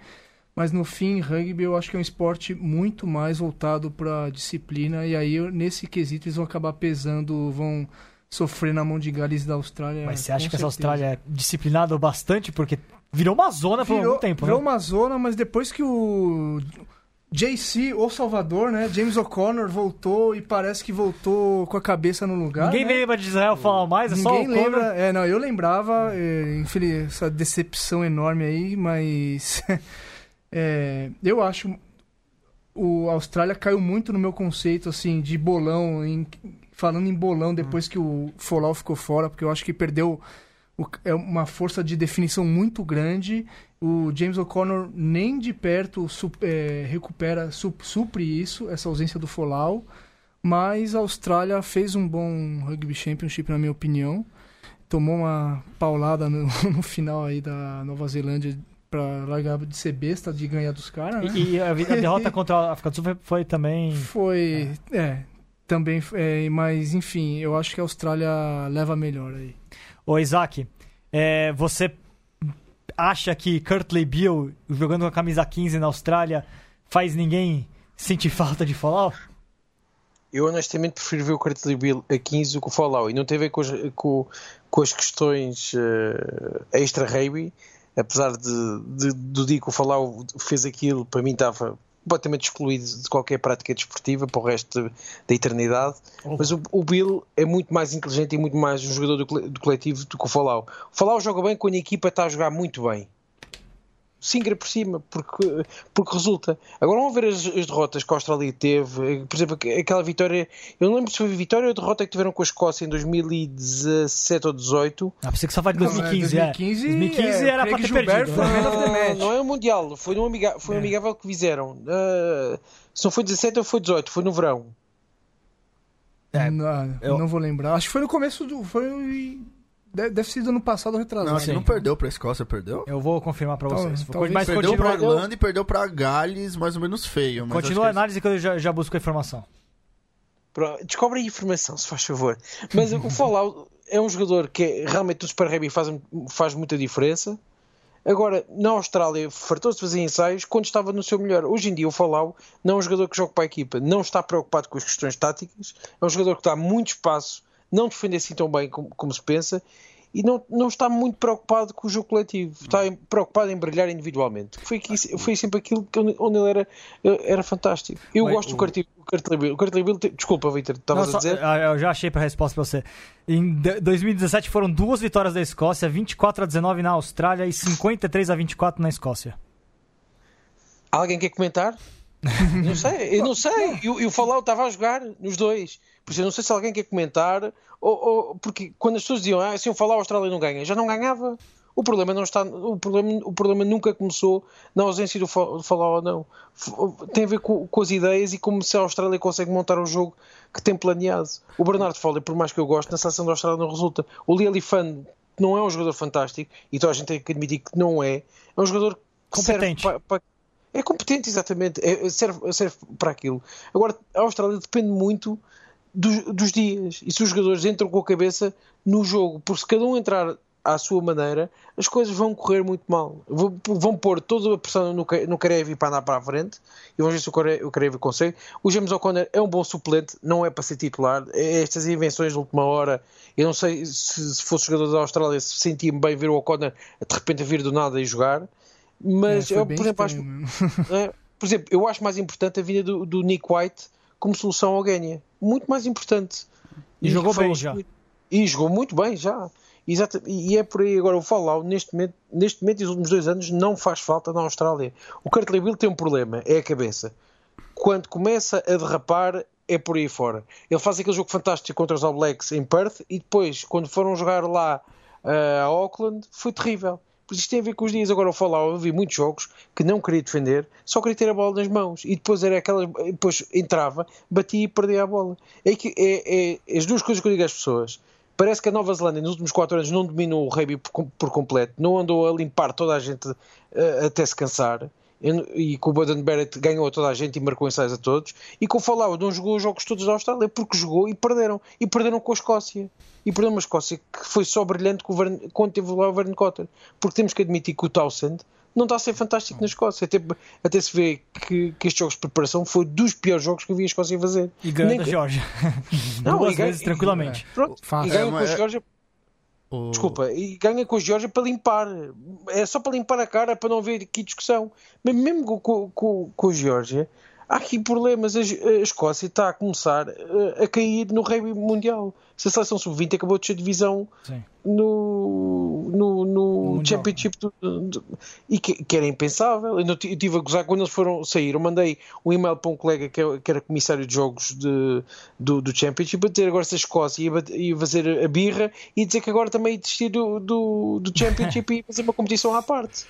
Mas no fim, rugby eu acho que é um esporte muito mais voltado para disciplina e aí nesse quesito eles vão acabar pesando, vão sofrer na mão de Gales da Austrália. Mas você acha que essa certeza. Austrália é disciplinada o bastante? Porque virou uma zona por virou, algum tempo, virou né? uma zona, mas depois que o JC, o Salvador, né, James O'Connor voltou e parece que voltou com a cabeça no lugar. Ninguém né? lembra de Israel falar mais, é só Ninguém o Conor. lembra. É, não, eu lembrava, é, infeliz, essa decepção enorme aí, mas é, eu acho o Austrália caiu muito no meu conceito assim de bolão, em- falando em bolão depois que o Folau ficou fora, porque eu acho que perdeu o- é uma força de definição muito grande. O James O'Connor nem de perto su- é, recupera, su- supre isso, essa ausência do Folau. Mas a Austrália fez um bom Rugby Championship, na minha opinião. Tomou uma paulada no, no final aí da Nova Zelândia pra largar de ser besta, de ganhar dos caras, né? E, e a, a derrota contra a África do Sul foi, foi também. Foi, é, também, é, mas enfim, eu acho que a Austrália leva melhor aí. Ô, Isaac, é, você acha que Curtley Beale, jogando com a camisa 15 na Austrália, faz ninguém sentir falta de Fallout? Eu honestamente prefiro ver o Cartilho Bill a 15 do que o Fallout. E não tem a ver com as, com, com as questões uh, extra-rugby. Apesar de, de, do dia que o Fallout fez aquilo, para mim estava completamente excluído de qualquer prática desportiva para o resto da eternidade. Oh. Mas o, o, Bill é muito mais inteligente e muito mais um jogador do, do coletivo do que o Falau. O Falau joga bem quando a equipa está a jogar muito bem. Singra por cima, porque, porque resulta. Agora vamos ver as, as, derrotas que a Austrália teve. Por exemplo, aquela vitória. Eu não lembro se foi vitória ou derrota que tiveram com a Escócia em 2017 ou 2018. Ah, pensei que só vai de 2015. Não, 2015, é. 2015 é, era para ter Gilbert perdido. Foi não, não é o Mundial, foi no, amiga, foi é. amigável que fizeram. Uh, se não foi 17 ou foi 18, foi no verão. É, não, eu... não vou lembrar. Acho que foi no começo do. Foi Deve ter sido ano passado retrasado. Não, acho não perdeu pra Escócia, perdeu? Eu vou confirmar pra então, vocês. Talvez mas perdeu continua... pra Irlanda e perdeu pra Gales, mais ou menos feio. Continua a análise que eu já, já busco a informação. Descobre a informação, se faz favor. Mas o Fallout é um jogador que é, realmente no Super Rugby faz, faz muita diferença. Agora, na Austrália, fartou-se de fazer ensaios quando estava no seu melhor. Hoje em dia, o Fallout não é um jogador que joga para a equipa, não está preocupado com as questões táticas, é um jogador que dá muito espaço não defende assim tão bem como, como, se pensa e não, não está muito preocupado com o jogo coletivo, está preocupado em brilhar individualmente. Foi, aqui, foi sempre aquilo que, onde ele era, era fantástico. Eu Bem, gosto o... do Cartilho O Cartilho Desculpa, Vitor, estavas a dizer? Ah, eu já achei para a resposta para você. Em 2017 foram duas vitórias da Escócia, 24 a 19 na Austrália e 53 a 24 na Escócia. Alguém quer comentar? não sei, eu não sei. E o Fallout estava a jogar nos dois. Por isso eu não sei se alguém quer comentar, ou, ou porque quando as pessoas diziam ah, se eu falar a Austrália não ganha, já não ganhava. O problema não está, o problema, o problema nunca começou na ausência do falar ou não. Tem a ver com, com, as ideias e como se a Austrália consegue montar o jogo que tem planeado. O Bernardo Foley, por mais que eu goste, na seleção da Austrália não resulta. O Lee Fan não é um jogador fantástico e toda a gente tem que admitir que não é. É um jogador que competente. serve para, para é competente, exatamente. É, serve, serve para aquilo. Agora, a Austrália depende muito dos, dos, dias. E se os jogadores entram com a cabeça no jogo, porque se cada um entrar à sua maneira, as coisas vão correr muito mal. Vão pôr toda a pressão no, no Karevi para andar para a frente e vamos ver se o Karevi consegue. O James O'Connor é um bom suplente, não é para ser titular. É estas invenções de última hora, eu não sei se, se fosse jogador da Austrália se sentia bem ver o O'Connor de repente a vir do nada e jogar. Mas é, eu, por exemplo, acho, é, por exemplo, eu acho mais importante a vinda do, do Nick White como solução ao Genia. Muito mais importante. E, e jogou bem já. E jogou muito bem já. Exato, e é por aí agora o Fallout neste momento, neste momento e nos últimos dois anos não faz falta na Austrália. O Curtley Bill tem um problema, é a cabeça. Quando começa a derrapar é por aí fora. Ele faz aquele jogo fantástico contra os All Blacks em Perth e depois, quando foram jogar lá uh, a Auckland, foi terrível. Isto tem a ver com os dias. Agora eu falo, eu vi muitos jogos que não queria defender, só queria ter a bola nas mãos. E depois era aquela. Depois entrava, batia e perdia a bola. É, que, é, é as duas coisas que eu digo às pessoas. Parece que a Nova Zelândia nos últimos 4 anos não dominou o rugby por, por completo, não andou a limpar toda a gente uh, até se cansar e que o Baden Barrett ganhou a toda a gente e marcou ensaios a todos, e que o Falau não jogou os jogos todos da Austrália porque jogou e perderam. E perderam com a Escócia. E perderam uma Escócia que foi só brilhante quando teve lá o Verne Cotter. Porque temos que admitir que o Townsend não está a ser fantástico na Escócia. Até, até se vê que, que estes jogos de preparação foi dos piores jogos que eu vi a Escócia fazer. E ganha a Geórgia. Duas vezes, tranquilamente. E, pronto, e ganha com a Geórgia o... Desculpa, e ganha com a Geórgia para limpar. É só para limpar a cara, para não haver aqui discussão. Mas mesmo com, com, com a Geórgia, há aqui problemas. A, Escócia está a começar a, a cair no rugby mundial. Se a seleção sub-20 acabou de ser divisão no, no, no, no Championship do, do, e que, que, era impensável. Eu, eu tive a gozar quando eles foram sair. Eu mandei um e-mail para um colega que, é, que era comissário de jogos de, do, do Championship a dizer agora se a Escócia ia, ia fazer a birra e dizer que agora também ia desistir do, do, do Championship e fazer uma competição à parte.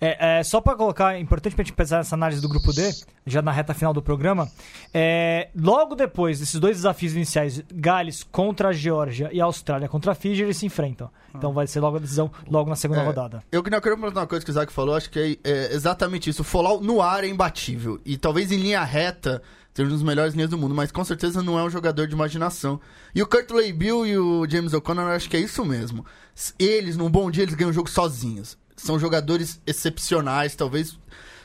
É, é, só para colocar, é importante para a gente pensar essa análise do grupo D, já na reta final do programa. É, logo depois desses dois desafios iniciais, Gales contra a Geórgia e a Austrália contra a Fiji, eles se enfrentam. Então vai ser logo a decisão logo na segunda é, rodada. Eu não quero perguntar uma coisa que o Isaac falou, acho que é, é exatamente isso. O Folau no ar é imbatível. E talvez em linha reta seja um dos melhores linhas do mundo, mas com certeza não é um jogador de imaginação. E o Kurt Bill e o James O'Connor, acho que é isso mesmo. Eles, num bom dia, eles ganham o jogo sozinhos são jogadores excepcionais, talvez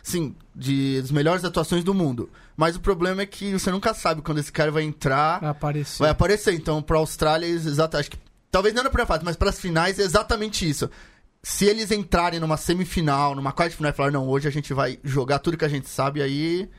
sim, de das melhores atuações do mundo. Mas o problema é que você nunca sabe quando esse cara vai entrar, Vai aparecer. vai aparecer. Então, pra Austrália, exato, acho que talvez não na primeira fase, mas pras finais é exatamente isso. Se eles entrarem numa semifinal, numa quarta final e falar, não, hoje a gente vai jogar tudo que a gente sabe, aí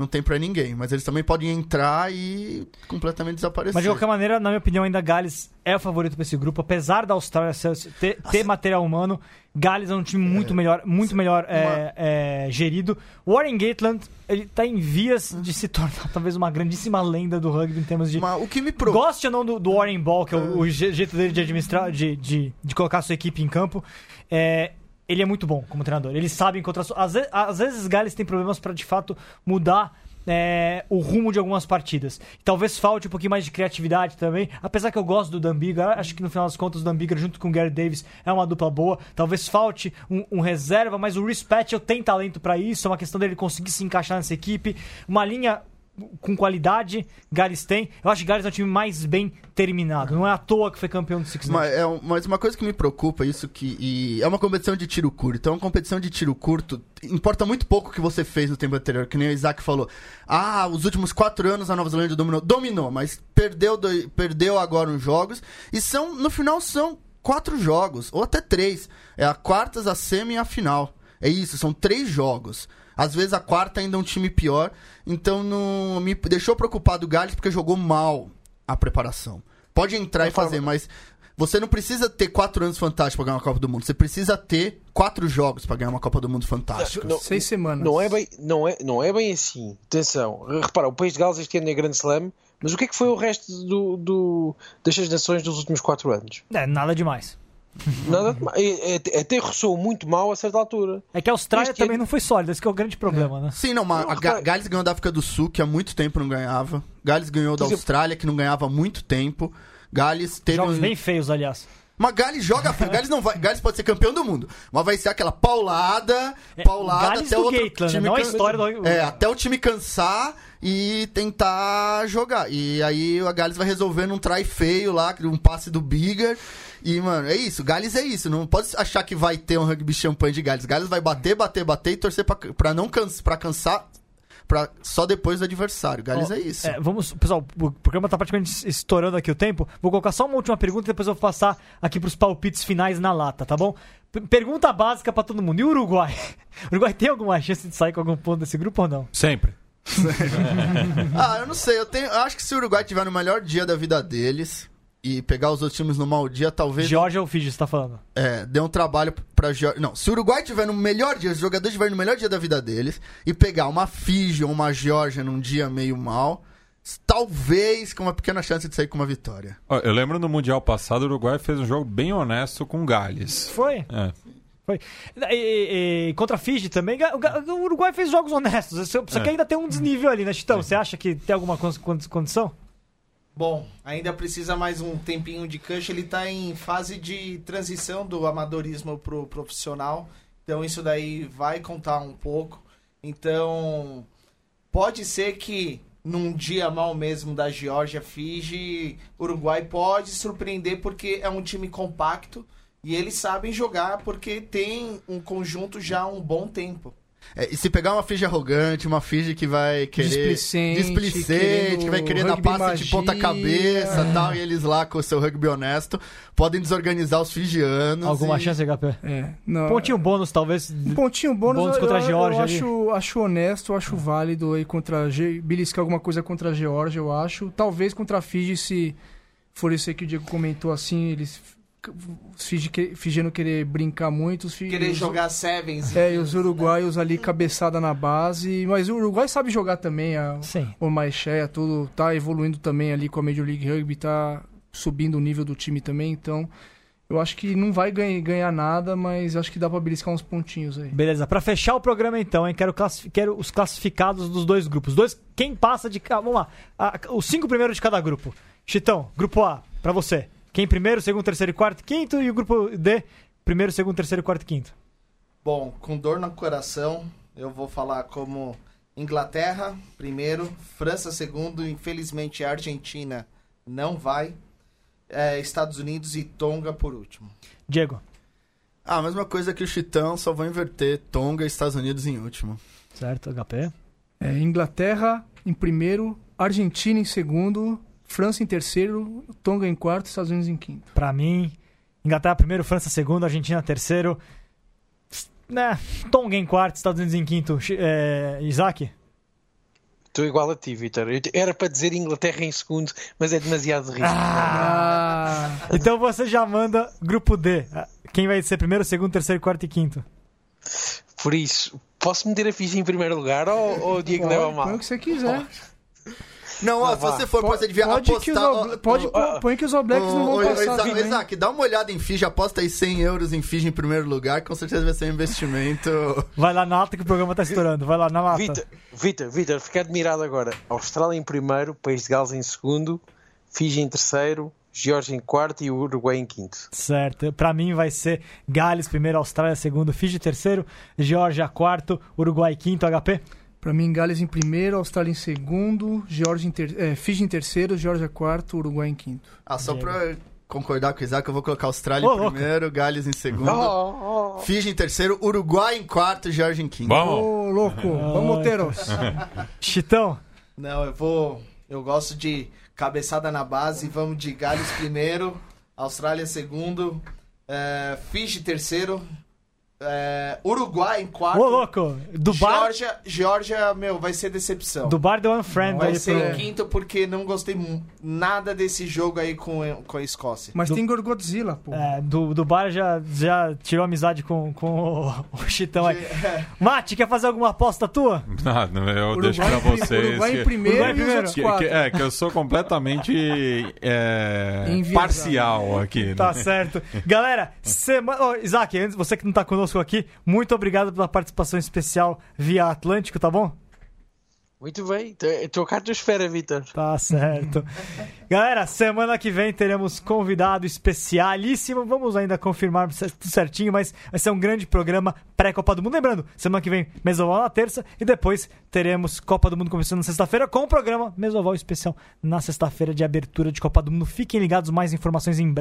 não tem pra ninguém. Mas eles também podem entrar e completamente desaparecer. Mas de qualquer maneira, na minha opinião, ainda Gales é o favorito pra esse grupo. Apesar da Austrália ter, ter material humano, Gales é um time muito melhor, muito melhor é, é, gerido. Warren Gatland, ele tá em vias de se tornar talvez uma grandíssima lenda do rugby em termos de. Mas o que me preocupa. Goste ou não do, do Warren Ball, que é o, o je- jeito dele de administrar, de, de, de colocar sua equipe em campo, é, ele é muito bom como treinador. Ele sabe encontrar. Às, ve- às vezes, Gales tem problemas pra de fato mudar. é, o rumo de algumas partidas. Talvez falte um pouquinho mais de criatividade também. Apesar que eu gosto do Dan Biggar, acho que no final das contas o Dan Biggar junto com o Gary Davis é uma dupla boa. Talvez falte um, um reserva, mas o Rhys Patchell tem talento pra isso. É uma questão dele conseguir se encaixar nessa equipe. Uma linha com qualidade, Gales tem. Eu acho que Gales é o time mais bem terminado. Não é à toa que foi campeão do Six. Mas, é mas uma coisa que me preocupa, isso que. é uma competição de tiro curto. Então, uma competição de tiro curto, importa muito pouco o que você fez no tempo anterior, que nem o Isaac falou. Ah, os últimos quatro anos a Nova Zelândia dominou. Dominou, mas perdeu, doi- perdeu agora os jogos. E são, no final, são quatro jogos, ou até três. É a quartas, a semi e a final. É isso, são três jogos. Às vezes a quarta ainda é um time pior. Então não me deixou preocupado o Gales porque jogou mal a preparação. Pode entrar e fazer, mas você não precisa ter quatro anos fantásticos pra ganhar uma Copa do Mundo. Você precisa ter quatro jogos pra ganhar uma Copa do Mundo fantástica. Não, Seis semanas. Não é, bem, não, é, não é bem assim. Atenção, repara, o país de Gales este ano é Grande Slam, mas o que é que foi o resto do, do, destas nações dos últimos 4 anos? É, nada demais. Nada. É- é- Até ressoou muito mal a certa altura. É que a Austrália Este também ano- não foi sólida, esse que é o grande problema, né? Sim, não, mas Não, a Ga- Gales ganhou da África do Sul, que há muito tempo não ganhava. Gales ganhou da Austrália, que não ganhava há muito tempo. Gales teve Jogos um... bem feios, aliás. Mas Gales joga feio. Gales não vai. Gales pode ser campeão do mundo. Mas vai ser aquela paulada, É, paulada Gales até do o outro time não a can- história do- É, até o time cansar e tentar jogar. E aí a Gales vai resolvendo um try feio lá, um passe do Bigger. E, mano, é isso. Gales é isso. Não pode achar que vai ter um rugby champanhe de Gales. Gales vai bater, bater, bater e torcer pra, pra não cansa, pra cansar. Pra, só depois do adversário. Gales Ó, é isso. é, vamos, pessoal, o programa tá praticamente estourando aqui o tempo. Vou colocar só uma última pergunta e depois eu vou passar aqui pros palpites finais na lata, tá bom? P- Pergunta básica pra todo mundo. E o Uruguai? O Uruguai tem alguma chance de sair com algum ponto desse grupo ou não? Sempre. Ah, eu não sei. Eu, tenho, eu acho que se o Uruguai tiver no melhor dia da vida deles e pegar os outros times no mau dia, talvez Georgia ou Fiji, você tá falando? é, dê um trabalho pra Georgia. Não, se o Uruguai tiver no melhor dia, os jogadores estiverem no melhor dia da vida deles e pegar uma Fiji ou uma Georgia num dia meio mal, talvez com uma pequena chance de sair com uma vitória. Eu lembro no Mundial passado, o Uruguai fez um jogo bem honesto com o Gales. Foi? É. Foi. E, e- e contra a Fiji também, o, Uruguai fez jogos honestos. Só que É. ainda tem um desnível ali, né, Chitão? Você acha que tem alguma con- con- condição? Bom, ainda precisa mais um tempinho de cancha. Ele tá em fase de transição do amadorismo pro profissional. Então isso daí vai contar um pouco. Então pode ser que num dia mal mesmo da Geórgia, Fiji, Uruguai pode surpreender porque é um time compacto e eles sabem jogar porque tem um conjunto já há um bom tempo. É, e se pegar uma Fiji arrogante, uma Fiji que vai querer. Displicente, displicente, que vai querer dar passe de magia. ponta cabeça e tal, e eles lá com o seu rugby honesto, podem desorganizar os fijianos. Alguma e... chance, HP? É, não. Pontinho bônus, talvez. Um pontinho bônus, Bônus eu- contra a eu, Geórgia eu ali. acho, acho honesto, acho válido aí contra a Ge... beliscar alguma coisa contra a Geórgia, eu acho. Talvez contra a Fiji, se for isso aí que o Diego comentou assim, eles não querer brincar muito, Querer os- jogar sevens. É, e os uruguaios ali cabeçada na base, mas o Uruguai sabe jogar também, a, Sim. o Maixéia, tudo tá evoluindo também ali com a Major League Rugby, tá subindo o nível do time também, então eu acho que não vai ganhar, ganhar nada, mas acho que dá pra beliscar uns pontinhos aí. Beleza, pra fechar o programa então, hein? Quero, quero os classificados dos dois grupos. Dois, quem passa de cada. Vamos lá. A- os cinco primeiros de cada grupo. Chitão, grupo A, pra você. Quem primeiro, segundo, terceiro e quarto, quinto. E o grupo D, primeiro, segundo, terceiro, quarto e quinto. Bom, com dor no coração, eu vou falar como Inglaterra, primeiro, França, segundo, infelizmente a Argentina não vai, é, Estados Unidos e Tonga por último. Diego. Ah, a mesma coisa que o Chitão, só vou inverter Tonga e Estados Unidos em último. Certo, HP. É, Inglaterra em primeiro, Argentina em segundo, França em terceiro, Tonga em quarto, Estados Unidos em quinto. Pra mim, Inglaterra primeiro, França segundo, Argentina terceiro. Né, Tonga em quarto, Estados Unidos em quinto. É, Isaac? Estou igual a ti, Vitor. Era para dizer Inglaterra em segundo, mas é demasiado risco. Ah, Então você já manda grupo D. Quem vai ser primeiro, segundo, terceiro, quarto e quinto? Por isso, posso meter a ficha em primeiro lugar ou, ou o Diego leva mal? põe o que você quiser. Não, ó, Ah, se você for, você devia Pode que os apostar... All- ó, pode ó, pôr- põe que os All Blacks não vão ô, passar. Isaac. Isaac, dá uma olhada em Fiji, aposta aí 100 euros em Fiji em primeiro lugar, com certeza vai ser um investimento. Vai lá na lata que o programa tá estourando. Vai lá na lata. Vitor, Vitor, Vitor, fica admirado agora. Austrália em primeiro, País de Gales em segundo, Fiji em terceiro, Geórgia em quarto e o Uruguai em quinto. Certo. Pra mim vai ser Gales primeiro, Austrália segundo, Fiji terceiro, Geórgia quarto, Uruguai quinto, HP. Pra mim, Gales em primeiro, Austrália em segundo, Geórgia em ter... é, Fiji em terceiro, Geórgia quarto, Uruguai em quinto. Ah, só pra concordar com o Isaac, eu vou colocar Austrália Ô, em louco. primeiro, Gales em segundo, Oh, oh. Fiji em terceiro, Uruguai em quarto, Georgia em quinto. Bom, Ô, louco, vamos, Teros. Chitão. Não, eu vou. Eu gosto de cabeçada na base. Vamos de Gales primeiro, Austrália segundo, é, Fiji terceiro, é, Uruguai em quarto. Ô, louco. Do bar, Geórgia, Geórgia, meu, vai ser decepção. do bar deu unfriend Vai aí ser pro... em quinto porque não gostei mu- nada desse jogo aí com, com a Escócia. Mas Do- tem Gorgodzilla, pô. É, do, do bar já, já tirou amizade com, com o, o Chitão aí. Mate, quer fazer alguma aposta tua? nada, eu Uruguai, deixo pra em pri- vocês. Uruguai em que- primeiro Uruguai e os primeiro. outros que- quatro. que- é, que eu sou completamente é, Enviesado. parcial aqui. né? Tá certo. Galera, semana. Ô, Isaac, antes, você que não tá conosco aqui, muito obrigado pela participação especial via Atlântico, tá bom? Muito bem, estou cá tua espera, Vitor. Tá certo. Galera, semana que vem teremos convidado especialíssimo. Vamos ainda confirmar tudo certinho, mas vai ser um grande programa pré-Copa do Mundo. Lembrando, semana que vem, Mesoval na terça e depois teremos Copa do Mundo começando na sexta-feira com o programa Mesoval especial na sexta-feira de abertura de Copa do Mundo. Fiquem ligados, mais informações em breve.